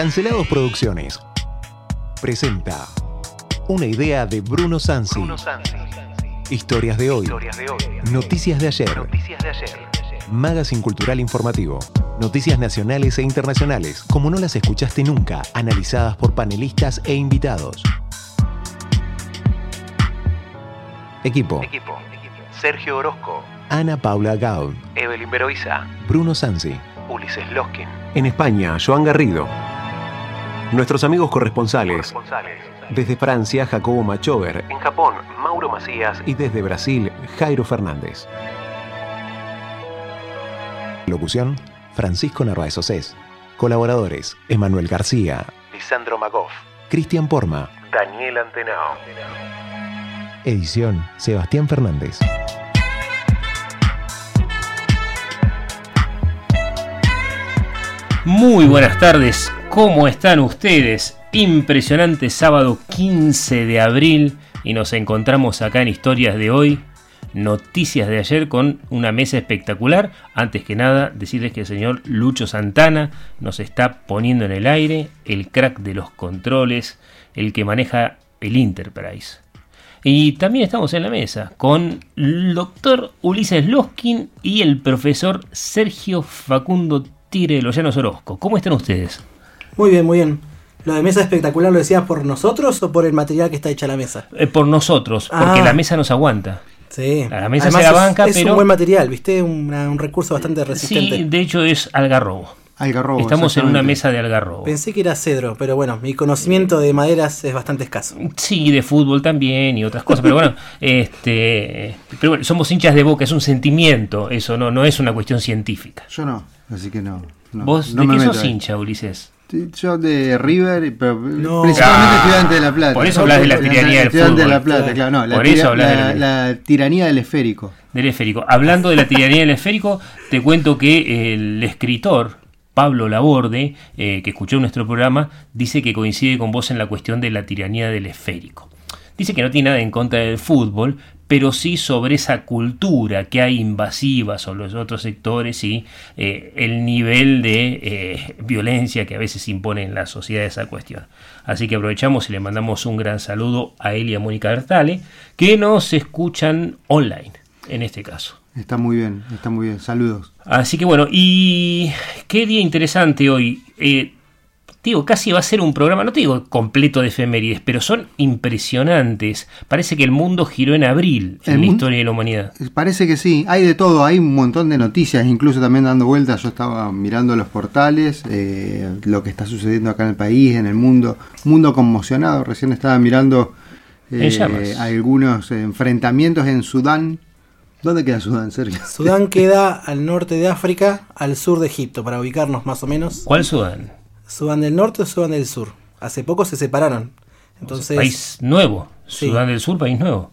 Cancelados Producciones. Presenta una idea de Bruno Sansi. Historias de hoy. Noticias de ayer. Magazine Cultural Informativo. Noticias nacionales e internacionales, como no las escuchaste nunca, analizadas por panelistas e invitados. Equipo. Sergio Orozco, Ana Paula Gaud. Evelyn Beroiza, Bruno Sansi. Ulises Loskin. En España, Joan Garrido. Nuestros amigos corresponsales. Corresponsales. Desde Francia, Jacobo Machover. En Japón, Mauro Macías. Y desde Brasil, Jairo Fernández. Locución, Francisco Narváez Océs. Colaboradores, Emanuel García, Lisandro Magoff. Cristian Porma. Daniel Antenao. Edición, Sebastián Fernández. Muy buenas tardes, ¿cómo están ustedes? Impresionante sábado 15 de abril y nos encontramos acá en Historias de hoy, noticias de ayer con una mesa espectacular. Antes que nada, decirles que el señor Lucho Santana nos está poniendo en el aire, el crack de los controles, el que maneja el Enterprise. Y también estamos en la mesa con el doctor Ulises Loskin y el profesor Sergio Facundo Tigre Llanos Orozco. ¿Cómo están ustedes? Muy bien, muy bien. ¿Lo de mesa espectacular lo decías por nosotros o por el material que está hecha la mesa? Eh, por nosotros, porque Ah. la mesa nos aguanta. Sí. La mesa Además, se la es- banca, es, pero- un buen material, ¿viste? Una- un recurso bastante resistente. Sí, de hecho es algarrobo. Algarrobo. Estamos en una mesa de algarrobo. Pensé que era cedro, pero bueno, mi conocimiento de maderas es bastante escaso. Sí, de fútbol también y otras cosas, pero bueno, este, pero bueno, somos hinchas de boca, es un sentimiento, eso no, no es una cuestión científica. Yo no, así que no. no, ¿Vos no de me qué meto sos ahí. hincha, Ulises? Yo de River, pero No. principalmente Ah, estudiante de La Plata. por eso hablas de la tiranía del Estudiante de La fútbol. Plata, claro. No, la, Por eso de la, la- la tiranía del esférico. Del esférico. Hablando de la tiranía del esférico, te cuento que el escritor Pablo Laborde, eh, que escuchó nuestro programa, dice que coincide con vos en la cuestión de la tiranía del esférico. Dice que no tiene nada en contra del fútbol, pero sí sobre esa cultura que hay invasiva sobre los otros sectores y eh, el nivel de eh, violencia que a veces impone en la sociedad esa cuestión. Así que aprovechamos y le mandamos un gran saludo a él y a Mónica Bertale, que nos escuchan online, en este caso. Está muy bien, está muy bien. Saludos. Así que bueno, y qué día interesante hoy. Eh, digo, casi va a ser un programa, no te digo completo de efemérides, pero son impresionantes. Parece que el mundo giró en abril en la historia de la humanidad. Parece que sí, hay de todo, hay un montón de noticias, incluso también dando vueltas. Yo estaba mirando los portales, eh, lo que está sucediendo acá en el país, en el mundo, mundo conmocionado. Recién estaba mirando eh, algunos enfrentamientos en Sudán. ¿Dónde queda Sudán, Sergio? Sudán queda al norte de África, al sur de Egipto, para ubicarnos más o menos. ¿Cuál Sudán? Sudán del norte o Sudán del sur. Hace poco se separaron. Entonces, país nuevo. Sí. Sudán del Sur, país nuevo.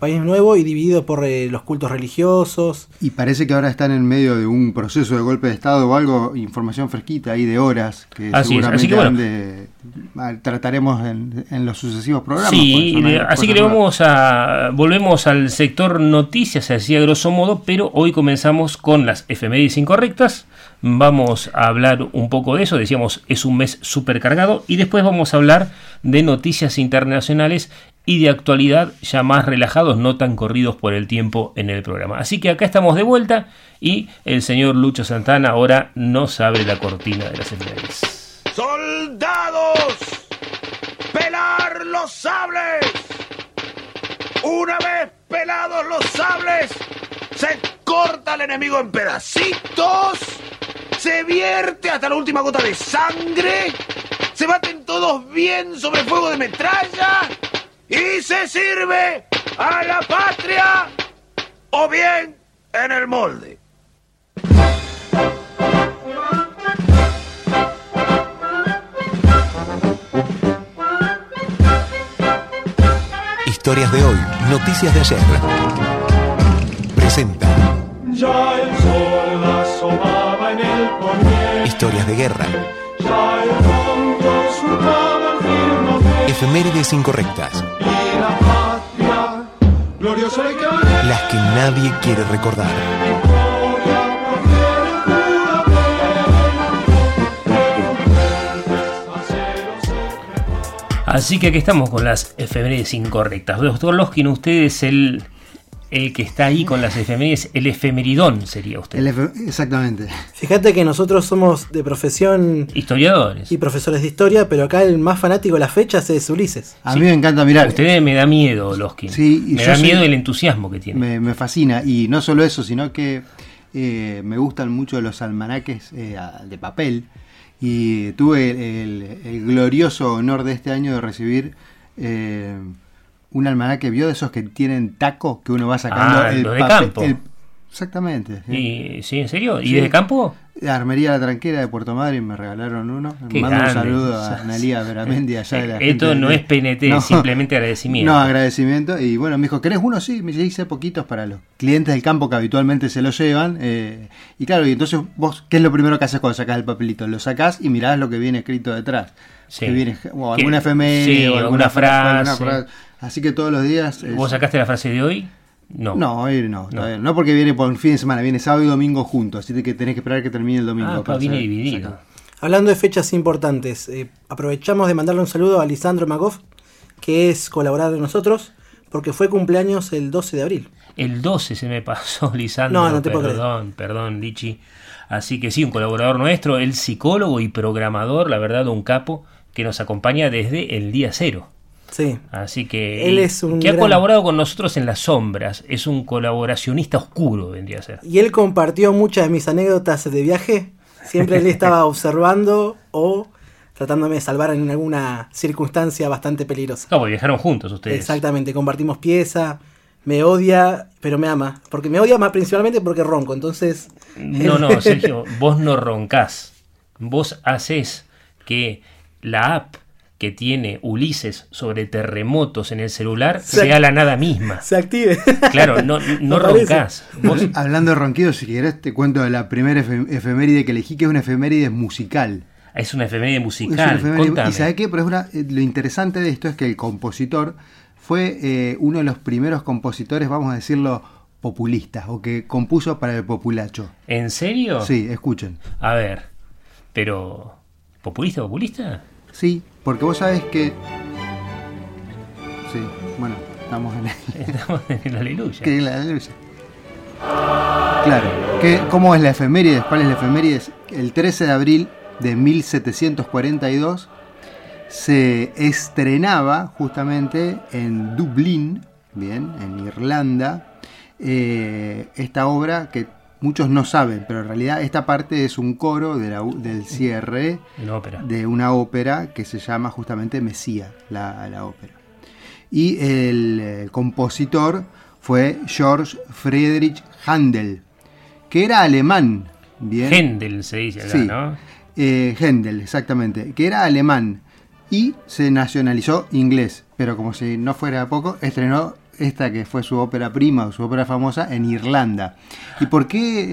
País nuevo y dividido por eh, los cultos religiosos. Y parece que ahora están en medio de un proceso de golpe de Estado o algo, información fresquita ahí de horas, que Así es, seguramente así que bueno. de- ah, trataremos en, en los sucesivos programas. Sí, de- así que le vamos a volvemos al sector noticias, así a grosso modo, pero hoy comenzamos con las efemérides incorrectas. Vamos a hablar un poco de eso, decíamos, es un mes súper cargado y después vamos a hablar de noticias internacionales y de actualidad ya más relajados, no tan corridos por el tiempo en el programa. Así que acá estamos de vuelta y el señor Lucho Santana ahora nos abre la cortina de las efemérides. ¡Soldados! ¡Pelar los sables! Una vez pelados los sables, se corta al enemigo en pedacitos, se vierte hasta la última gota de sangre, se baten todos bien sobre fuego de metralla y se sirve a la patria o bien en el molde. Historias de hoy, noticias de ayer. Presenta Ya el sol asomaba en el poniente, Historias de guerra, Efemérides incorrectas. Las que nadie quiere recordar. Así que aquí estamos con las efemérides incorrectas. Los Doloskin, ustedes el el que está ahí con las efemérides, el efemeridón sería usted. El efe- exactamente. Fíjate que nosotros somos de profesión Historiadores. y profesores de historia, pero acá el más fanático de las fechas es Ulises. A mí me encanta mirar. Usted me da miedo, Loskin. Sí, me da soy- miedo el entusiasmo que tiene. Me, me fascina. Y no solo eso, sino que eh, me gustan mucho los almanaques eh, de papel. Y tuve el, el- el glorioso honor de este año de recibir eh, un almanaque, ¿vio de esos que tienen taco? Que uno va sacando Ah, el lo de papel- campo. el- exactamente. sí. Y, ¿Sí, en serio? ¿Y Sí. desde campo? La Armería La Tranquera de Puerto Madryn me regalaron uno. Qué Mando un saludo a Analia Veramendi allá de la Esto gente no de- es PNT, No. es simplemente agradecimiento. No, agradecimiento. Y bueno, me dijo, ¿querés uno? Sí, me hice poquitos para los clientes del campo que habitualmente se lo llevan. eh, y claro, y entonces vos, ¿qué es lo primero que haces cuando sacás el papelito? Lo sacás y mirás lo que viene escrito detrás. Sí. Que viene, o alguna sí, o alguna alguna fra- frase. alguna Así que todos los días... es- ¿Vos sacaste la frase de hoy? No. No, hoy no, todavía no. No porque viene por fin de semana, viene sábado y domingo juntos, así que tenés que esperar que termine el domingo. Ah, para viene dividido. Hablando de fechas importantes, eh, aprovechamos de mandarle un saludo a Lisandro Magoff, que es colaborador de nosotros, porque fue cumpleaños el 12 de abril. El 12 se me pasó, Lisandro. No, no te puedo creer. Perdón, perdón, Lichi. Así que sí, un colaborador nuestro, el psicólogo y programador, la verdad, un capo, que nos acompaña desde el día cero. Sí. Así que. Él es un que ha colaborado con nosotros en las sombras. Es un colaboracionista oscuro, vendría a ser. Y él compartió muchas de mis anécdotas de viaje. Siempre él estaba observando o tratándome de salvar en alguna circunstancia bastante peligrosa. No, porque viajaron juntos ustedes. Exactamente, compartimos pieza. Me odia, pero me ama. Porque me odia más principalmente porque ronco. Entonces. No, no, Sergio, vos no roncás. Vos haces que la app que tiene Ulises sobre terremotos en el celular Se- sea la nada misma. Se active. Claro, no, no roncás. Vos, Hablando de ronquidos, si querés te cuento de la primera efe- efeméride que elegí, que es una efeméride musical. es una efeméride Es una musical. efeméride-. ¿Y sabe qué? Pero es una, lo interesante de esto es que el compositor fue eh, uno de los primeros compositores, vamos a decirlo, populistas, o que compuso para el populacho. ¿En serio? Sí, escuchen. A ver, pero. ¿Populista, populista? Sí, porque vos sabés que... Sí, bueno, estamos en el... Estamos en la aleluya. que la aleluya. Claro, ¿qué, ¿cómo es la efeméride? ¿Cuál es la efeméride? El 13 de abril de 1742 se estrenaba justamente en Dublín, bien, en Irlanda, eh, esta obra que muchos no saben, pero en realidad esta parte es un coro de la- del cierre de una ópera que se llama justamente Mesía, la, la ópera. Y el compositor fue George Friedrich Handel, que era alemán, bien. Händel se dice acá, Sí. ¿no? Eh, Händel, exactamente, que era alemán y se nacionalizó inglés, pero como si no fuera poco, estrenó esta que fue su ópera prima o su ópera famosa en Irlanda. ¿Y por qué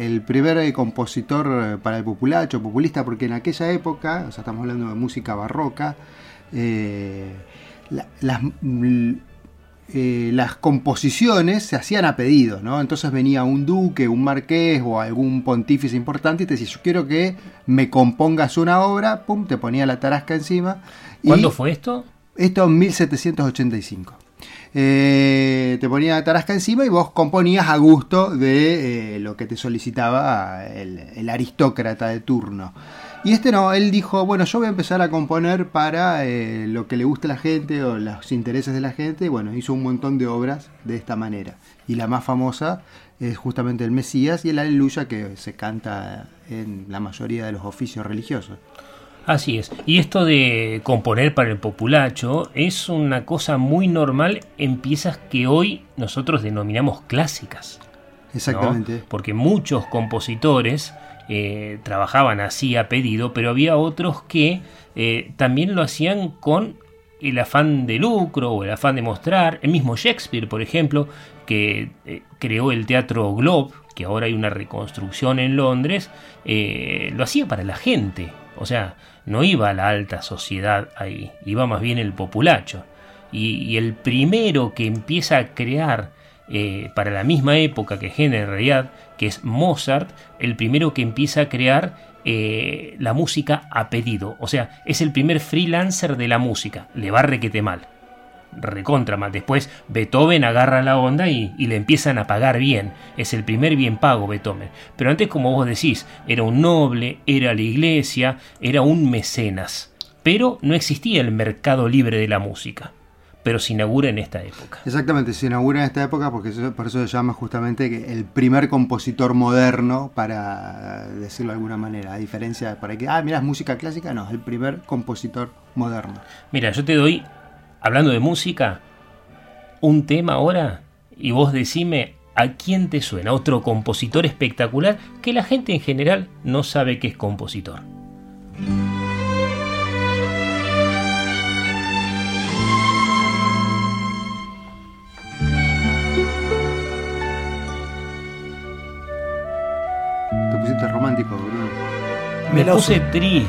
eh, el primer eh, compositor eh, para el populacho, populista? Porque en aquella época, o sea, estamos hablando de música barroca, eh, la- las, mm, eh, las composiciones se hacían a pedido, ¿no? Entonces venía un duque, un marqués o algún pontífice importante y te decía, yo quiero que me compongas una obra, pum, te ponía la tarasca encima. y ¿Cuándo fue esto? Esto en 1785. Eh, te ponía tarasca encima y vos componías a gusto de eh, lo que te solicitaba el, aristócrata de turno. Y este no, él dijo, bueno, yo voy a empezar a componer para eh, lo que le guste a la gente o los intereses de la gente. Bueno, hizo un montón de obras de esta manera. Y la más famosa es justamente el Mesías y el Aleluya que se canta en la mayoría de los oficios religiosos. Así es. Y esto de componer para el populacho es una cosa muy normal en piezas que hoy nosotros denominamos clásicas. ¿no? Exactamente. Porque muchos compositores eh, trabajaban así a pedido, pero había otros que eh, también lo hacían con el afán de lucro o el afán de mostrar. El mismo Shakespeare, por ejemplo, que eh, creó el teatro Globe, que ahora hay una reconstrucción en Londres, lo hacía para la gente. O sea, no iba la alta sociedad ahí, iba más bien el populacho. Y, y el primero que empieza a crear eh, para la misma época que Henry en realidad, que es Mozart, el primero que empieza a crear eh, la música a pedido. O sea, es el primer freelancer de la música. Le va requete mal. Recontra mal. Después Beethoven agarra la onda y, y le empiezan a pagar bien. Es el primer bien pago Beethoven. Pero antes, como vos decís, era un noble, era la iglesia, era un mecenas. Pero no existía el mercado libre de la música. Pero se inaugura en esta época. Exactamente, se inaugura en esta época porque eso- por eso se llama justamente el primer compositor moderno, para decirlo de alguna manera, a diferencia de por ahí que, ah, mira, es música clásica, no, es el primer compositor moderno. Mira, yo te doy, hablando de música, un tema ahora y vos decime a quién te suena, otro compositor espectacular que la gente en general no sabe que es compositor. Te pusiste romántico, Bruno. Me puse triste,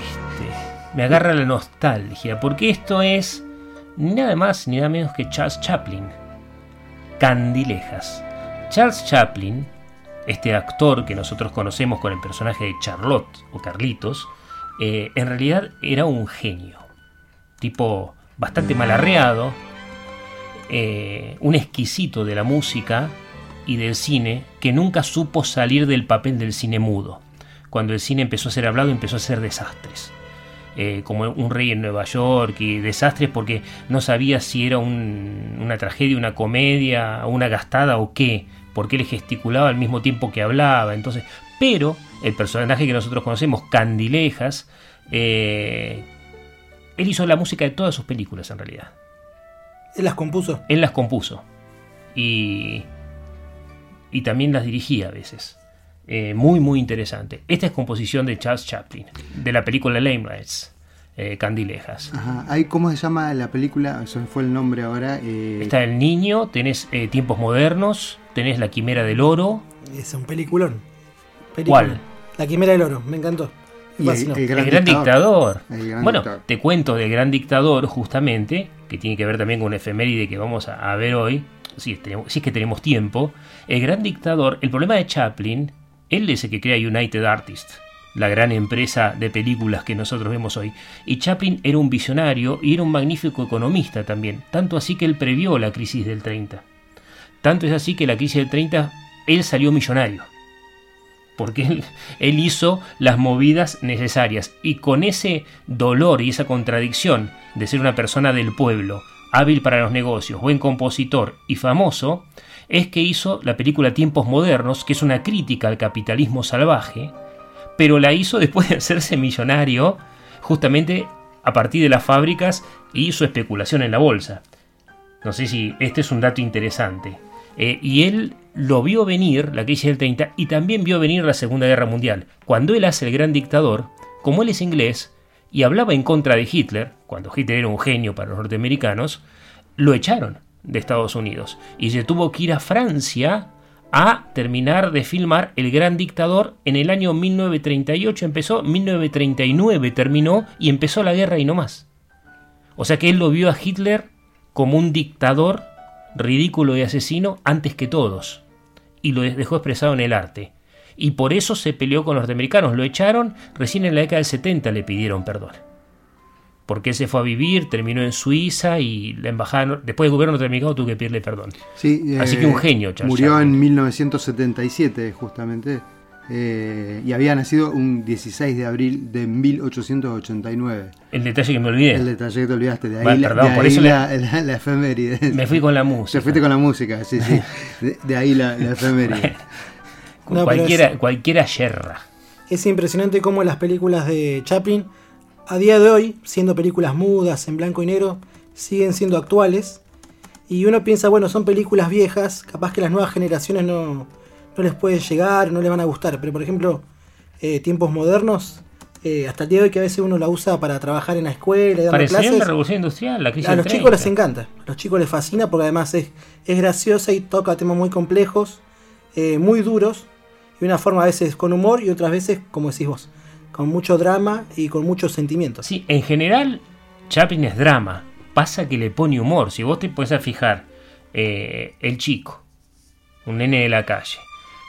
me agarra la nostalgia, porque esto es nada más ni nada menos que Charles Chaplin. Candilejas. Charles Chaplin, este actor que nosotros conocemos con el personaje de Charlotte o Carlitos, eh, en realidad era un genio. Tipo bastante malarreado, eh, un exquisito de la música y del cine que nunca supo salir del papel del cine mudo. Cuando el cine empezó a ser hablado, empezó a ser desastres. Eh, como un rey en Nueva York y desastres porque no sabía si era un- una tragedia, una comedia, una gastada o qué, porque él gesticulaba al mismo tiempo que hablaba. Entonces, pero el personaje que nosotros conocemos, Candilejas, eh, él hizo la música de todas sus películas en realidad. Él las compuso. Él las compuso. Y, y también las dirigía a veces. Eh, muy, muy interesante. Esta es composición de Charles Chaplin, de la película Lamelights, eh, Candilejas. Ajá. Ahí, ¿Cómo se llama la película? Eso fue el nombre ahora. eh, Está El Niño, tenés eh, Tiempos Modernos, tenés La Quimera del Oro. Es un peliculón. Película. ¿Cuál? La Quimera del Oro, me encantó. Y el- Gran Dictador. El Gran bueno, Dictador. te cuento del Gran Dictador justamente, que tiene que ver también con una efeméride que vamos a, a ver hoy, si es, tenemos- si es que tenemos tiempo. El Gran Dictador, el problema de Chaplin, él es el que crea United Artists, la gran empresa de películas que nosotros vemos hoy. Y Chaplin era un visionario y era un magnífico economista también, tanto así que él previó la crisis del 30. Tanto es así que la crisis del 30, él salió millonario porque él, él hizo las movidas necesarias y con ese dolor y esa contradicción de ser una persona del pueblo, hábil para los negocios, buen compositor y famoso, es que hizo la película Tiempos Modernos, que es una crítica al capitalismo salvaje, pero la hizo después de hacerse millonario justamente a partir de las fábricas y su especulación en la bolsa. No sé si este es un dato interesante. Eh, y él lo vio venir, la crisis del 30, y también vio venir la Segunda Guerra Mundial. Cuando él hace el gran dictador, como él es inglés y hablaba en contra de Hitler, cuando Hitler era un genio para los norteamericanos, lo echaron de Estados Unidos y se tuvo que ir a Francia a terminar de filmar El Gran Dictador en el año 1938 empezó, 1939 terminó y empezó la guerra y no más. O sea que él lo vio a Hitler como un dictador ridículo y asesino antes que todos. Y lo dejó expresado en el arte. Y por eso se peleó con los norteamericanos. Lo echaron, recién en la década del 70 le pidieron perdón. Porque él se fue a vivir, terminó en Suiza y la embajada, después del gobierno norteamericano tuvo que pedirle perdón. Sí, Así eh, que un genio, Charles Murió Chaplin. en 1977, justamente. eh, y había nacido un 16 de abril de 1889. El detalle que me olvidé. El detalle que te olvidaste, de ahí, Bueno, perdón, de por ahí eso la, la- la efeméride. Me fui con la música. Te fuiste con la música, sí, sí. De, de ahí la, la efeméride. No, cualquiera, es- cualquiera yerra. Es impresionante cómo las películas de Chaplin, a día de hoy, siendo películas mudas, en blanco y negro, siguen siendo actuales. Y uno piensa, bueno, son películas viejas, capaz que las nuevas generaciones no, no les puede llegar, no les van a gustar. Pero por ejemplo, eh, tiempos modernos, eh, hasta el día de hoy que a veces uno la usa para trabajar en la escuela y Para enseñar la clases. revolución industrial, la crisis A los chicos 30. les encanta, a los chicos les fascina porque además es, es graciosa y toca temas muy complejos, eh, muy duros, y una forma a veces con humor y otras veces, como decís vos, con mucho drama y con muchos sentimientos. Sí, en general, Chaplin es drama. Pasa que le pone humor. Si vos te pones a fijar, eh, el chico, un nene de la calle,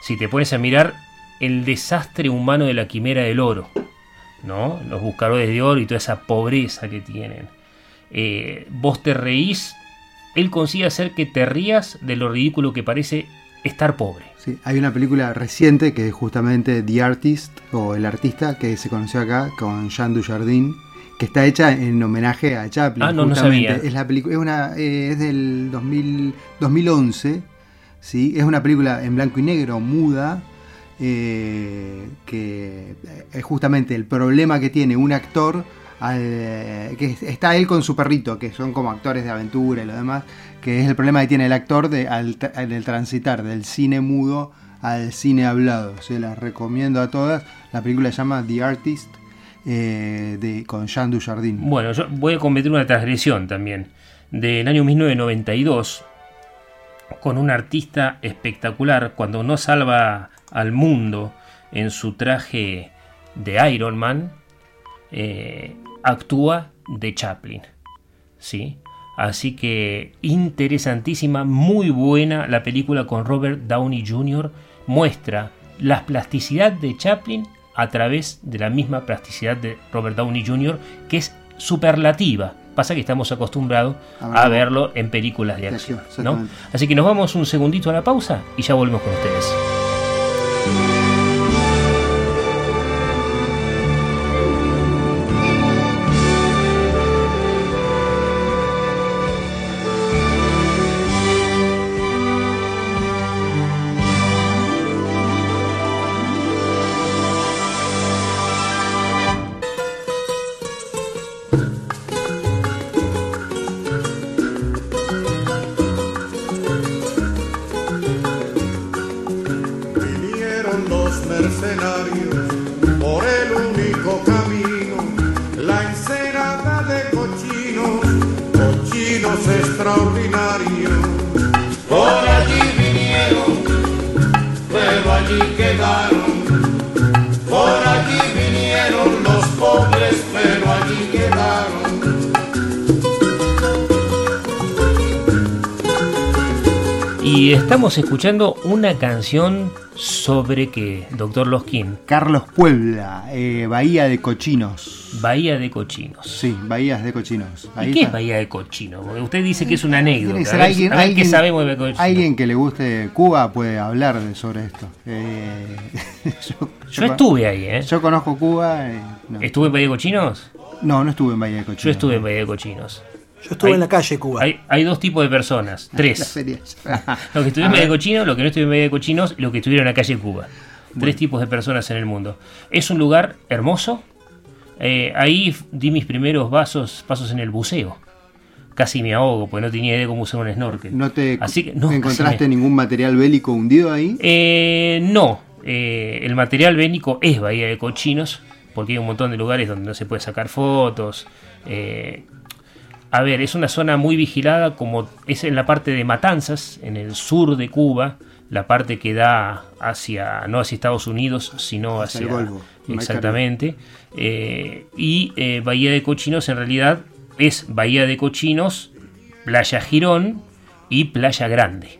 si te pones a mirar el desastre humano de la quimera del oro, ¿no? Los buscadores de oro y toda esa pobreza que tienen. Eh, vos te reís, él consigue hacer que te rías de lo ridículo que parece estar pobre. Sí, hay una película reciente que es justamente The Artist o El Artista que se conoció acá con Jean Dujardin que está hecha en homenaje a Chaplin. Ah, no, no justamente. sabía. Es la es una, eh, es del 2000 2011, sí, es una película en blanco y negro, muda, eh, que es justamente el problema que tiene un actor al- que está él con su perrito, que son como actores de aventura y lo demás, que es el problema que tiene el actor de, al, al transitar del cine mudo al cine hablado. Se las recomiendo a todas. La película se llama The Artist eh, de, con Jean Dujardin. Bueno, yo voy a cometer una transgresión también. Del año 1992, con un artista espectacular, cuando no salva al mundo en su traje de Iron Man, eh, actúa de Chaplin. ¿Sí? Así que interesantísima, muy buena la película con Robert Downey Jr. Muestra la plasticidad de Chaplin a través de la misma plasticidad de Robert Downey Jr., que es superlativa. Pasa que estamos acostumbrados A a verlo. en películas de acción. ¿no? Así que nos vamos un segundito a la pausa y ya volvemos con ustedes. Estamos escuchando una canción sobre que, Doctor Loskin, Carlos Puebla, eh, Bahía de Cochinos. Bahía de Cochinos. Sí, Bahías de Cochinos. ¿Y qué está. es Bahía de Cochinos? Porque usted dice que es una anécdota. Tiene que ser a ver, alguien, a ver alguien- qué sabemos de Cochinos. alguien que le guste Cuba puede hablar de- sobre esto. Eh, yo, Yo estuve ahí, ¿eh? Yo conozco Cuba. eh, no. ¿Estuve en Bahía de Cochinos? no, no estuve en Bahía de Cochinos. Yo estuve en Bahía de Cochinos. Yo estuve Hay- en la calle Cuba. Hay, hay dos tipos de personas, tres. Los que estuvieron de Cochinos, los que no estuvieron de Cochinos y los que estuvieron en la calle Cuba. Tres tipos de personas en el mundo. Es un lugar hermoso. Eh, ahí di mis primeros vasos, pasos en el buceo. Casi me ahogo, porque no tenía idea de cómo usar un snorkel. ¿No te Así que, no, encontraste me- ningún material bélico hundido ahí? Eh, no, Eh, el material bélico es Bahía de Cochinos, porque hay un montón de lugares donde no se puede sacar fotos. Eh, a ver, es una zona muy vigilada, como es en la parte de Matanzas, en el sur de Cuba, la parte que da hacia, no hacia Estados Unidos, sino Hacia el Golfo, Exactamente. Eh, y eh, Bahía de Cochinos en realidad es Bahía de Cochinos, Playa Girón y Playa Grande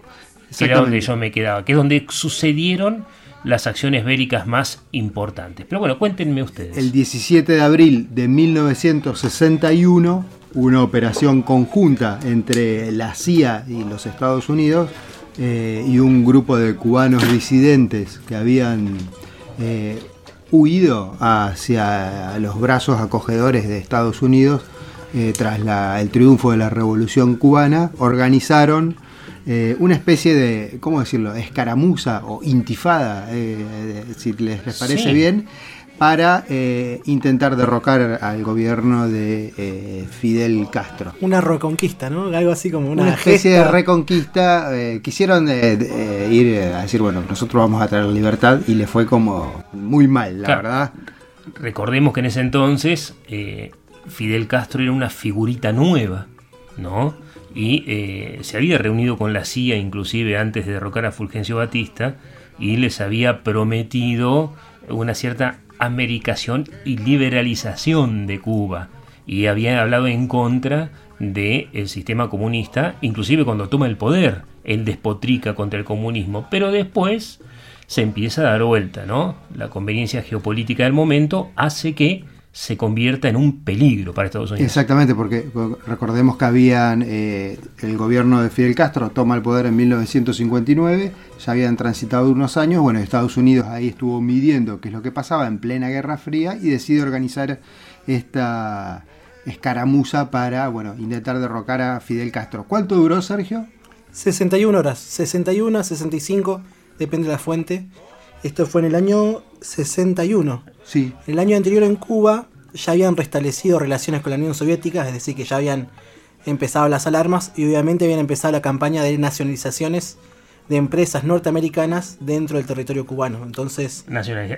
que era donde yo me quedaba, que es donde sucedieron las acciones bélicas más importantes. Pero bueno, cuéntenme ustedes. El 17 de abril de 1961, una operación conjunta entre la CIA y los Estados Unidos eh, y un grupo de cubanos disidentes que habían eh, huido hacia los brazos acogedores de Estados Unidos eh, tras la- el triunfo de la Revolución cubana, organizaron eh, una especie de, ¿cómo decirlo?, escaramuza o intifada, eh, si les, les parece Sí. bien, para eh, intentar derrocar al gobierno de eh, Fidel Castro. Una reconquista, ¿no? Algo así como una, Una, especie de reconquista, eh, quisieron eh, de- eh, ir a decir, bueno, nosotros vamos a traer libertad y le fue como muy mal, la Claro. verdad. Recordemos que en ese entonces eh, Fidel Castro era una figurita nueva, ¿no? Y eh, se había reunido con la CIA inclusive antes de derrocar a Fulgencio Batista y les había prometido una cierta americación y liberalización de Cuba. Y había hablado en contra del sistema comunista, inclusive cuando toma el poder, él despotrica contra el comunismo, pero después se empieza a dar vuelta, ¿no? La conveniencia geopolítica del momento hace que se convierta en un peligro para Estados Unidos. Exactamente, porque recordemos que habían eh, el gobierno de Fidel Castro toma el poder en 1959, ya habían transitado unos años, bueno, Estados Unidos ahí estuvo midiendo qué es lo que pasaba en plena Guerra Fría y decide organizar esta escaramuza para, bueno, intentar derrocar a Fidel Castro. ¿Cuánto duró, Sergio? 61 horas, 61, 65, depende de la fuente. Esto fue en el año 61. Sí. El año anterior en Cuba ya habían restablecido relaciones con la Unión Soviética, es decir, que ya habían empezado las alarmas y obviamente habían empezado la campaña de nacionalizaciones de empresas norteamericanas dentro del territorio cubano. Entonces,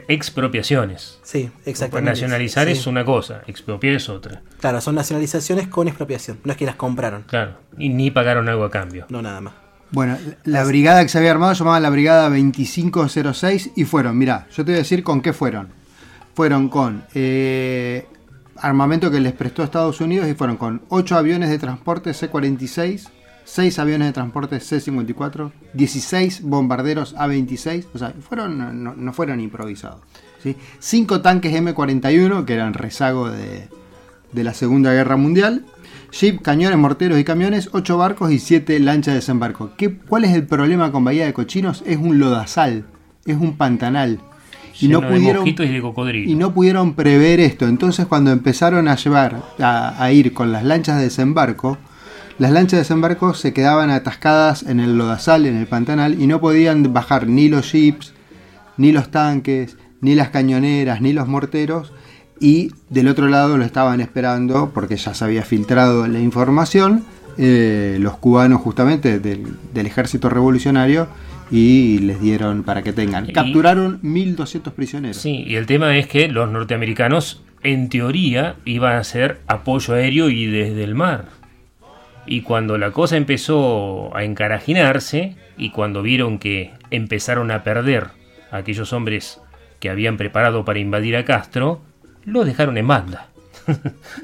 expropiaciones. sí, Pues exactamente. nacionalizar Sí. es una cosa, expropiar es otra. Claro, son nacionalizaciones con expropiación, no es que las compraron, Claro. Y ni pagaron algo a cambio. no nada más. Bueno, la brigada que se había armado se llamaba la Brigada 2506 y fueron, mirá, yo te voy a decir con qué fueron. Fueron con eh, armamento que les prestó Estados Unidos y fueron con 8 aviones de transporte C-46, 6 aviones de transporte C-54, 16 bombarderos A-26, o sea, fueron, no, no fueron improvisados. ¿sí? 5 tanques M41 que eran rezago de, de la Segunda Guerra Mundial. Jeep, cañones, morteros y camiones, 8 barcos y 7 lanchas de desembarco. ¿Qué, ¿Cuál es el problema con Bahía de Cochinos? Es un lodazal, es un pantanal. Y no, de pudieron, y de y no pudieron prever esto. Entonces cuando empezaron a llevar, a, a ir con las lanchas de desembarco, las lanchas de desembarco se quedaban atascadas en el lodazal, en el pantanal, y no podían bajar ni los jeeps, ni los tanques, ni las cañoneras, ni los morteros. Y del otro lado lo estaban esperando, porque ya se había filtrado la información, eh, los cubanos justamente del, del ejército revolucionario, y les dieron para que tengan. Y- Capturaron 1.200 prisioneros. Sí, y el tema es que los norteamericanos, en teoría, iban a hacer apoyo aéreo y desde el mar. Y cuando la cosa empezó a encarajinarse, y cuando vieron que empezaron a perder a aquellos hombres que habían preparado para invadir a Castro, los dejaron en banda.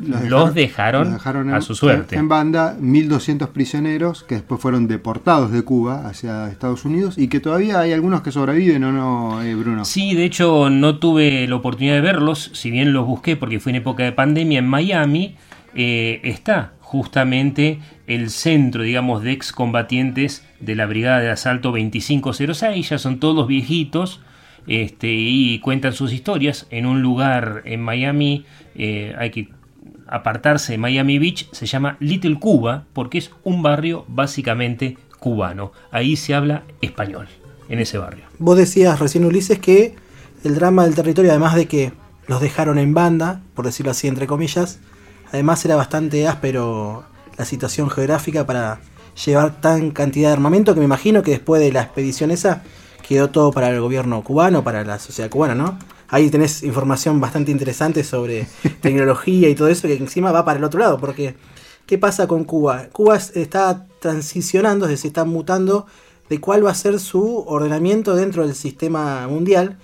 los, dejaron los dejaron en- a su suerte. En banda, 1.200 prisioneros que después fueron deportados de Cuba hacia Estados Unidos y que todavía hay algunos que sobreviven, ¿o no, eh, Bruno? Sí, de hecho no tuve la oportunidad de verlos, si bien los busqué porque fue en época de pandemia en Miami, eh, está justamente el centro, digamos, de excombatientes de la Brigada de Asalto 2506, ya son todos viejitos, este, y cuentan sus historias en un lugar en Miami, eh, hay que apartarse de Miami Beach, se llama Little Cuba, porque es un barrio básicamente cubano, ahí se habla español, en ese barrio. Vos decías recién, Ulises, que el drama del territorio, además de que los dejaron en banda, por decirlo así, entre comillas, además era bastante áspero la situación geográfica para llevar tan cantidad de armamento que me imagino que después de la expedición esa quedó todo para el gobierno cubano, para la sociedad cubana, ¿no? Ahí tenés información bastante interesante sobre tecnología y todo eso que encima va para el otro lado, porque ¿qué pasa con Cuba? Cuba es- está transicionando, es decir, está mutando de cuál va a ser su ordenamiento dentro del sistema mundial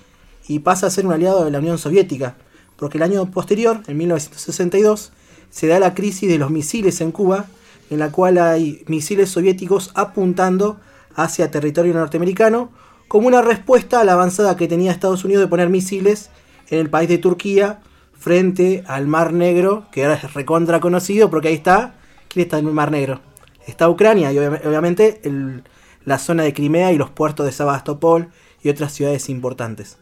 y pasa a ser un aliado de la Unión Soviética, porque el año posterior, en 1962, se da la crisis de los misiles en Cuba, en la cual hay misiles soviéticos apuntando hacia territorio norteamericano, como una respuesta a la avanzada que tenía Estados Unidos de poner misiles en el país de Turquía frente al Mar Negro, que ahora es recontra conocido porque ahí está, ¿quién está en el Mar Negro? Está Ucrania y obvia- obviamente el- la zona de Crimea y los puertos de Sebastopol y otras ciudades importantes.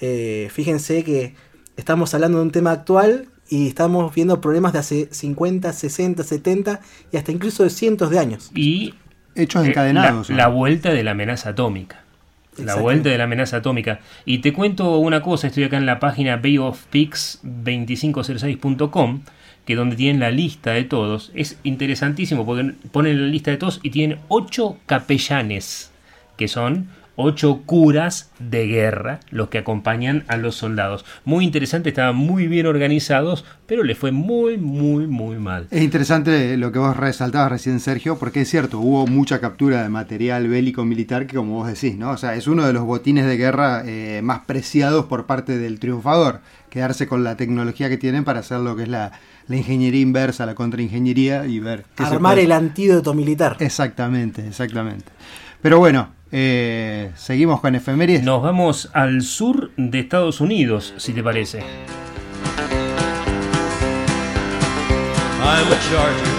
Eh, fíjense que estamos hablando de un tema actual y estamos viendo problemas de hace 50, 60, 70 y hasta incluso de cientos de años. Y Hechos Eh, encadenados. La, ¿no? la vuelta de la amenaza atómica. La vuelta de la amenaza atómica. Y te cuento una cosa, estoy acá en la página bayofpix2506.com, que donde tienen la lista de todos. Es interesantísimo porque ponen la lista de todos y tienen ocho capellanes, que son ocho curas de guerra, los que acompañan a los soldados. Muy interesante, estaban muy bien organizados, pero les fue muy, muy, muy mal. Es interesante lo que vos resaltabas recién, Sergio, porque es cierto, hubo mucha captura de material bélico militar que, como vos decís, ¿no? O sea, es uno de los botines de guerra eh, más preciados por parte del triunfador, quedarse con la tecnología que tienen para hacer lo que es la, la ingeniería inversa, la contraingeniería y ver qué se Armar puede- el antídoto militar. Exactamente, exactamente. Pero bueno, eh, seguimos con efemérides. Nos vamos al sur de Estados Unidos, si te parece. I'm a charger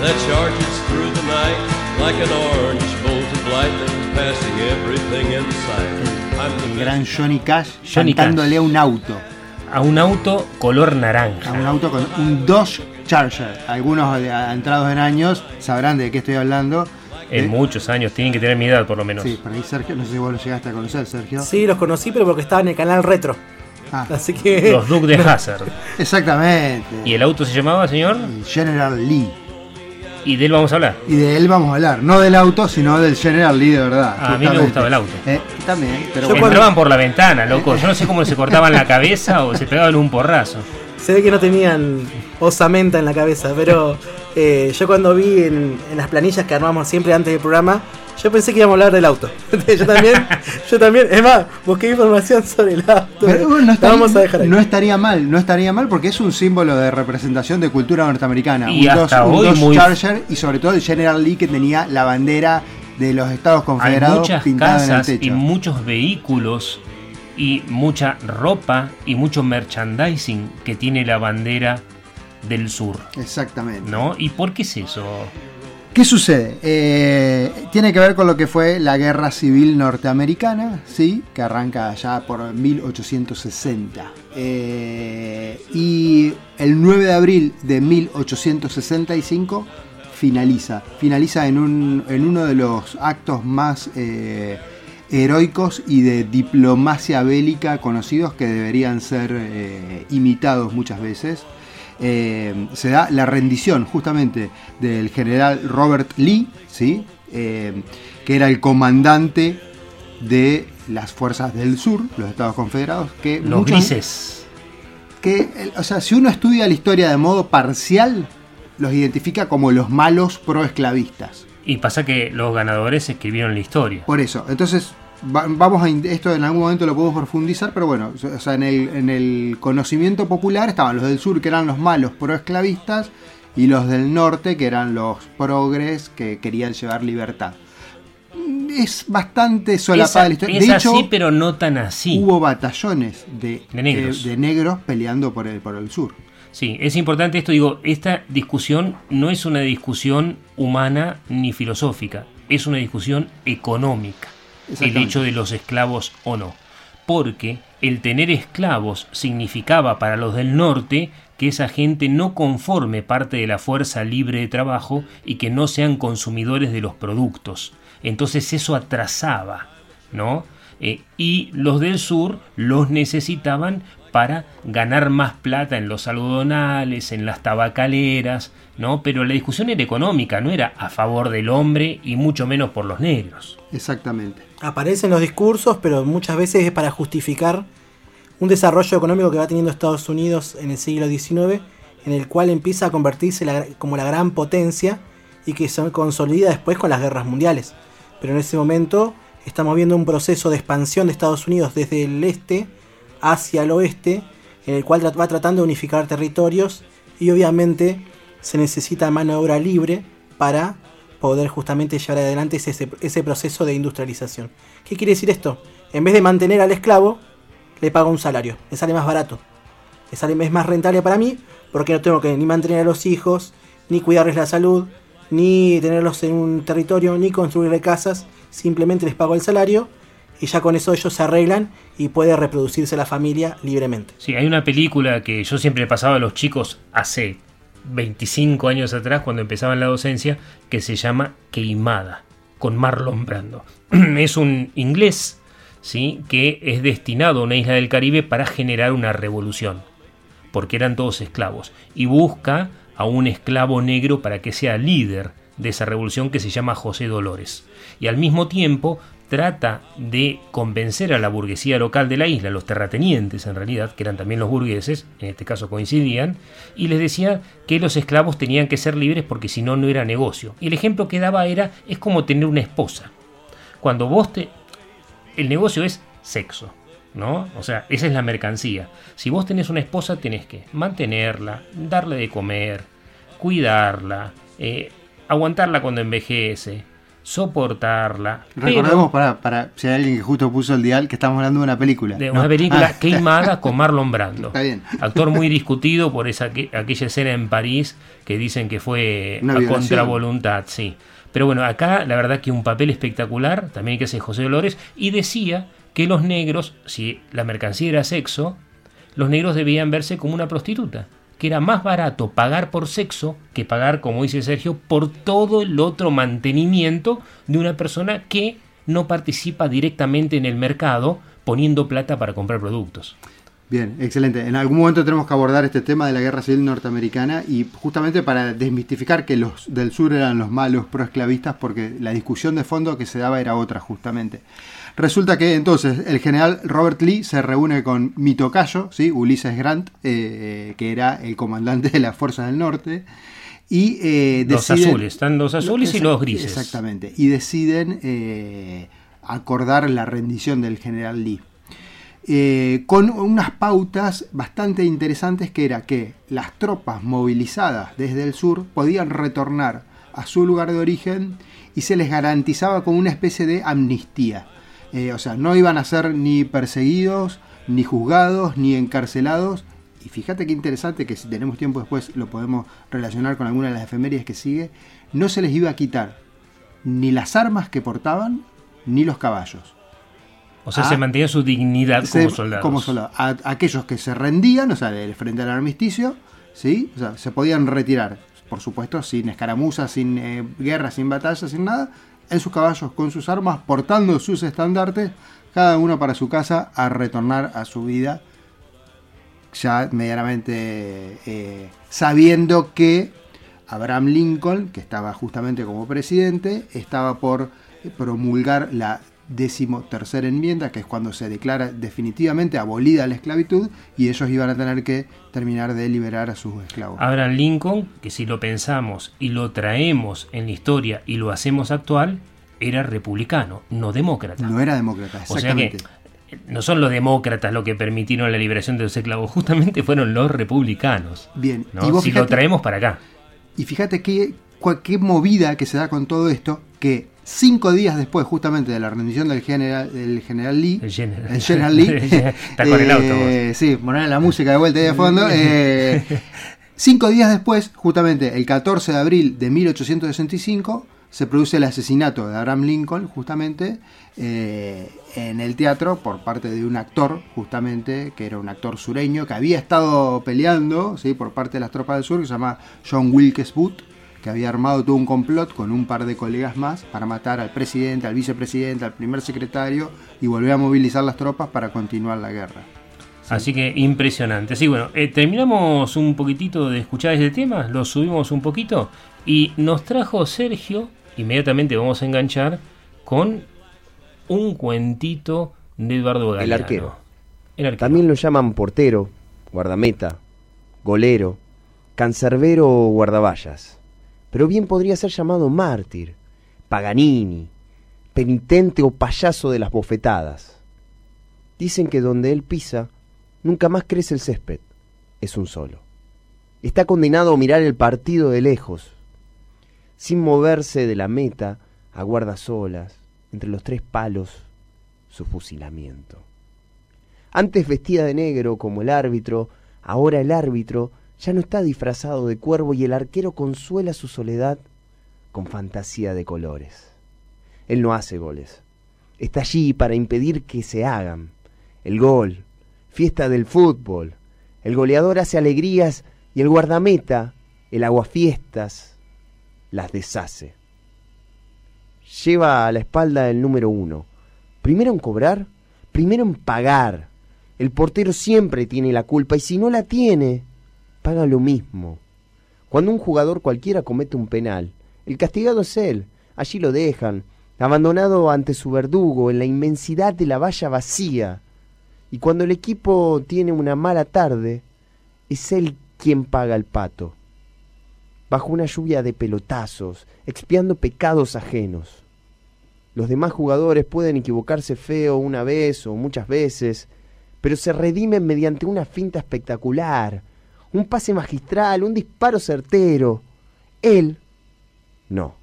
that charges through the night like an orange bolt of lightning, passing everything in sight. I'm El the gran Johnny Cash Johnny cantándole a un auto. A un auto color A un naranja. auto con un Dodge Charger. Algunos entrados en años sabrán de qué estoy hablando. En Eh, muchos años, tienen que tener mi edad por lo menos. Sí, por ahí Sergio, no sé si vos lo llegaste a conocer, Sergio. Sí, los conocí, pero porque estaba en el canal retro. Ah, Así que. Los Duke de Hazard. exactamente. ¿Y el auto se llamaba, señor? General Lee. Y de él vamos a hablar. Y de él vamos a hablar, no del auto, sino del General Lee de verdad. Ah, a mí me gustaba el auto. Eh, también, pero Yo bueno. Entraban por la ventana, loco. Yo no sé cómo se cortaban la cabeza o se pegaban un porrazo. Se ve que no tenían osamenta en la cabeza, pero eh, yo cuando vi en, en las planillas que armamos siempre antes del programa, yo pensé que íbamos a hablar del auto. yo también, yo también, es más, busqué información sobre el auto. Pero bueno, no estaría, vamos a dejar ahí. no estaría mal, no estaría mal porque es un símbolo de representación de cultura norteamericana. Y un hasta un hoy muy- Charger y sobre todo el General Lee que tenía la bandera de los Estados Hay Confederados muchas pintada en el casas y techo. muchos vehículos y mucha ropa y mucho merchandising que tiene la bandera del sur, Exactamente. ¿no? ¿Y por qué es eso? ¿Qué sucede? Eh, tiene que ver con lo que fue la guerra civil norteamericana, ¿sí? que arranca allá por 1860. Eh, y el 9 de abril de 1865 finaliza. Finaliza en, un, en uno de los actos más eh, heroicos y de diplomacia bélica conocidos que deberían ser eh, imitados muchas veces. Eh, se da la rendición justamente del general Robert Lee, ¿sí? Eh, que era el comandante de las fuerzas del sur, los Estados Confederados, que Los muchos- grises. que, o sea, si uno estudia la historia de modo parcial, los identifica como los malos proesclavistas. Y pasa que los ganadores escribieron la historia. Por eso, entonces va- vamos a esto en algún momento lo podemos profundizar, pero bueno, o sea, en el, en el conocimiento popular estaban los del sur que eran los malos proesclavistas y los del norte que eran los progres que querían llevar libertad. Es bastante solapada la historia. es De hecho, así, pero no tan así. hubo batallones de, De negros. de negros peleando por el, por el sur. Sí, es importante esto, digo, esta discusión no es una discusión humana ni filosófica, es una discusión económica, el hecho de los esclavos o no. Porque el tener esclavos significaba para los del norte que esa gente no conforme parte de la fuerza libre de trabajo y que no sean consumidores de los productos. Entonces eso atrasaba, ¿no? Eh, y los del sur los necesitaban para ganar más plata en los algodonales, en las tabacaleras, ¿no? Pero la discusión era económica, no era a favor del hombre y mucho menos por los negros. Exactamente. Aparecen los discursos, pero muchas veces es para justificar un desarrollo económico que va teniendo Estados Unidos en el siglo XIX, en el cual empieza a convertirse como la gran potencia y que se consolida después con las guerras mundiales. Pero en ese momento estamos viendo un proceso de expansión de Estados Unidos desde el este hacia el oeste, en el cual va tratando de unificar territorios y obviamente se necesita mano de obra libre para poder justamente llevar adelante ese, ese proceso de industrialización. ¿Qué quiere decir esto? En vez de mantener al esclavo, le paga un salario, le sale más barato, le sale, es más rentable para mí porque no tengo que ni mantener a los hijos, ni cuidarles la salud, ni tenerlos en un territorio, ni construirle casas, simplemente les pago el salario y ya con eso ellos se arreglan y puede reproducirse la familia libremente. Sí, hay una película que yo siempre le pasaba a los chicos hace 25 años atrás, cuando empezaba en la docencia, que se llama Queimada, con Marlon Brando. es un inglés, ¿sí? Que es destinado a una isla del Caribe para generar una revolución, porque eran todos esclavos, y busca a un esclavo negro para que sea líder de esa revolución que se llama José Dolores. Y al mismo tiempo trata de convencer a la burguesía local de la isla, los terratenientes en realidad, que eran también los burgueses, en este caso coincidían, y les decía que los esclavos tenían que ser libres porque si no, no era negocio. Y el ejemplo que daba era, es como tener una esposa. Cuando vos te... El negocio es sexo, ¿no? O sea, esa es la mercancía. Si vos tenés una esposa, tenés que mantenerla, darle de comer, cuidarla, eh, aguantarla cuando envejece, soportarla. pero- Recordemos para, para si hay alguien que justo puso el dial que estamos hablando de una película. de ¿no? una película Ah, queimada con Marlon Brando. Está bien. Actor muy discutido por esa que- aquella escena en París que dicen que fue Una a violación. contravoluntad, sí. Pero bueno, acá la verdad que un papel espectacular, también que hace José Dolores, y decía que los negros, si la mercancía era sexo, los negros debían verse como una prostituta, que era más barato pagar por sexo que pagar, como dice Sergio, por todo el otro mantenimiento de una persona que no participa directamente en el mercado poniendo plata para comprar productos. Bien, excelente. En algún momento tenemos que abordar este tema de la guerra civil norteamericana y justamente para desmistificar que los del sur eran los malos proesclavistas porque la discusión de fondo que se daba era otra justamente. Resulta que entonces el general Robert Lee se reúne con mi tocayo, ¿sí? Ulises Grant, eh, que era el comandante de las fuerzas del norte, y eh, Los deciden- azules, están los azules y los grises. Exactamente, y deciden eh, acordar la rendición del general Lee eh, con unas pautas bastante interesantes que era que las tropas movilizadas desde el sur podían retornar a su lugar de origen y se les garantizaba como una especie de amnistía. Eh, o sea, no iban a ser ni perseguidos, ni juzgados, ni encarcelados. Y fíjate qué interesante que si tenemos tiempo después lo podemos relacionar con alguna de las efemérides que sigue. No se les iba a quitar ni las armas que portaban, ni los caballos. O sea, Ah. se mantenía su dignidad Se- como soldados. como soldados. A- aquellos que se rendían, o sea, del- frente al armisticio, ¿sí? O sea, se podían retirar, por supuesto, sin escaramuzas, sin eh, guerra, sin batalla, sin nada, en sus caballos, con sus armas, portando sus estandartes, cada uno para su casa, a retornar a su vida, ya medianamente eh, sabiendo que Abraham Lincoln, que estaba justamente como presidente, estaba por promulgar la decimotercera enmienda, que es cuando se declara definitivamente abolida la esclavitud, y ellos iban a tener que terminar de liberar a sus esclavos. Abraham Lincoln, que si lo pensamos y lo traemos en la historia y lo hacemos actual, era republicano, no demócrata. No era demócrata, O sea que no son los demócratas los que permitieron la liberación de los esclavos, justamente fueron los republicanos. Bien, ¿no? y vos si lo traemos para acá. Y fíjate qué, qué movida que se da con todo esto, que cinco días después justamente de la rendición del general, del general Lee, El general. el general Lee, Está con el auto, eh, sí, poner la música de vuelta ahí de fondo, eh, cinco días después, justamente el 14 de abril de 1865, se produce el asesinato de Abraham Lincoln, justamente, eh, en el teatro por parte de un actor, justamente, que era un actor sureño, que había estado peleando, ¿sí? por parte de las tropas del sur, que se llama John Wilkes Booth, que había armado todo un complot con un par de colegas más para matar al presidente, al vicepresidente, al primer secretario y volver a movilizar las tropas para continuar la guerra. Así que impresionante. Sí, bueno, eh, terminamos un poquitito de escuchar este tema, lo subimos un poquito y nos trajo Sergio, inmediatamente vamos a enganchar con un cuentito de Eduardo Galeano. El arquero. El arquero. También lo llaman portero, guardameta, golero, cancerbero o guardaballas. Pero bien podría ser llamado mártir, paganini, penitente o payaso de las bofetadas. Dicen que donde él pisa, nunca más crece el césped, es un solo. Está condenado a mirar el partido de lejos, sin moverse de la meta, aguarda solas, entre los tres palos, su fusilamiento. Antes vestía de negro como el árbitro, ahora el árbitro ya no está disfrazado de cuervo y el arquero consuela su soledad con fantasía de colores. Él no hace goles. Está allí para impedir que se hagan. El gol, fiesta del fútbol. El goleador hace alegrías y el guardameta, el aguafiestas, las deshace. Lleva a la espalda el número uno. Primero en cobrar, primero en pagar. El portero siempre tiene la culpa y si no la tiene, paga lo mismo. Cuando un jugador cualquiera comete un penal, el castigado es él. Allí lo dejan, abandonado ante su verdugo en la inmensidad de la valla vacía. Y cuando el equipo tiene una mala tarde, es él quien paga el pato. Bajo una lluvia de pelotazos, expiando pecados ajenos. Los demás jugadores pueden equivocarse feo una vez o muchas veces, pero se redimen mediante una finta espectacular, un pase magistral, un disparo certero. Él, no.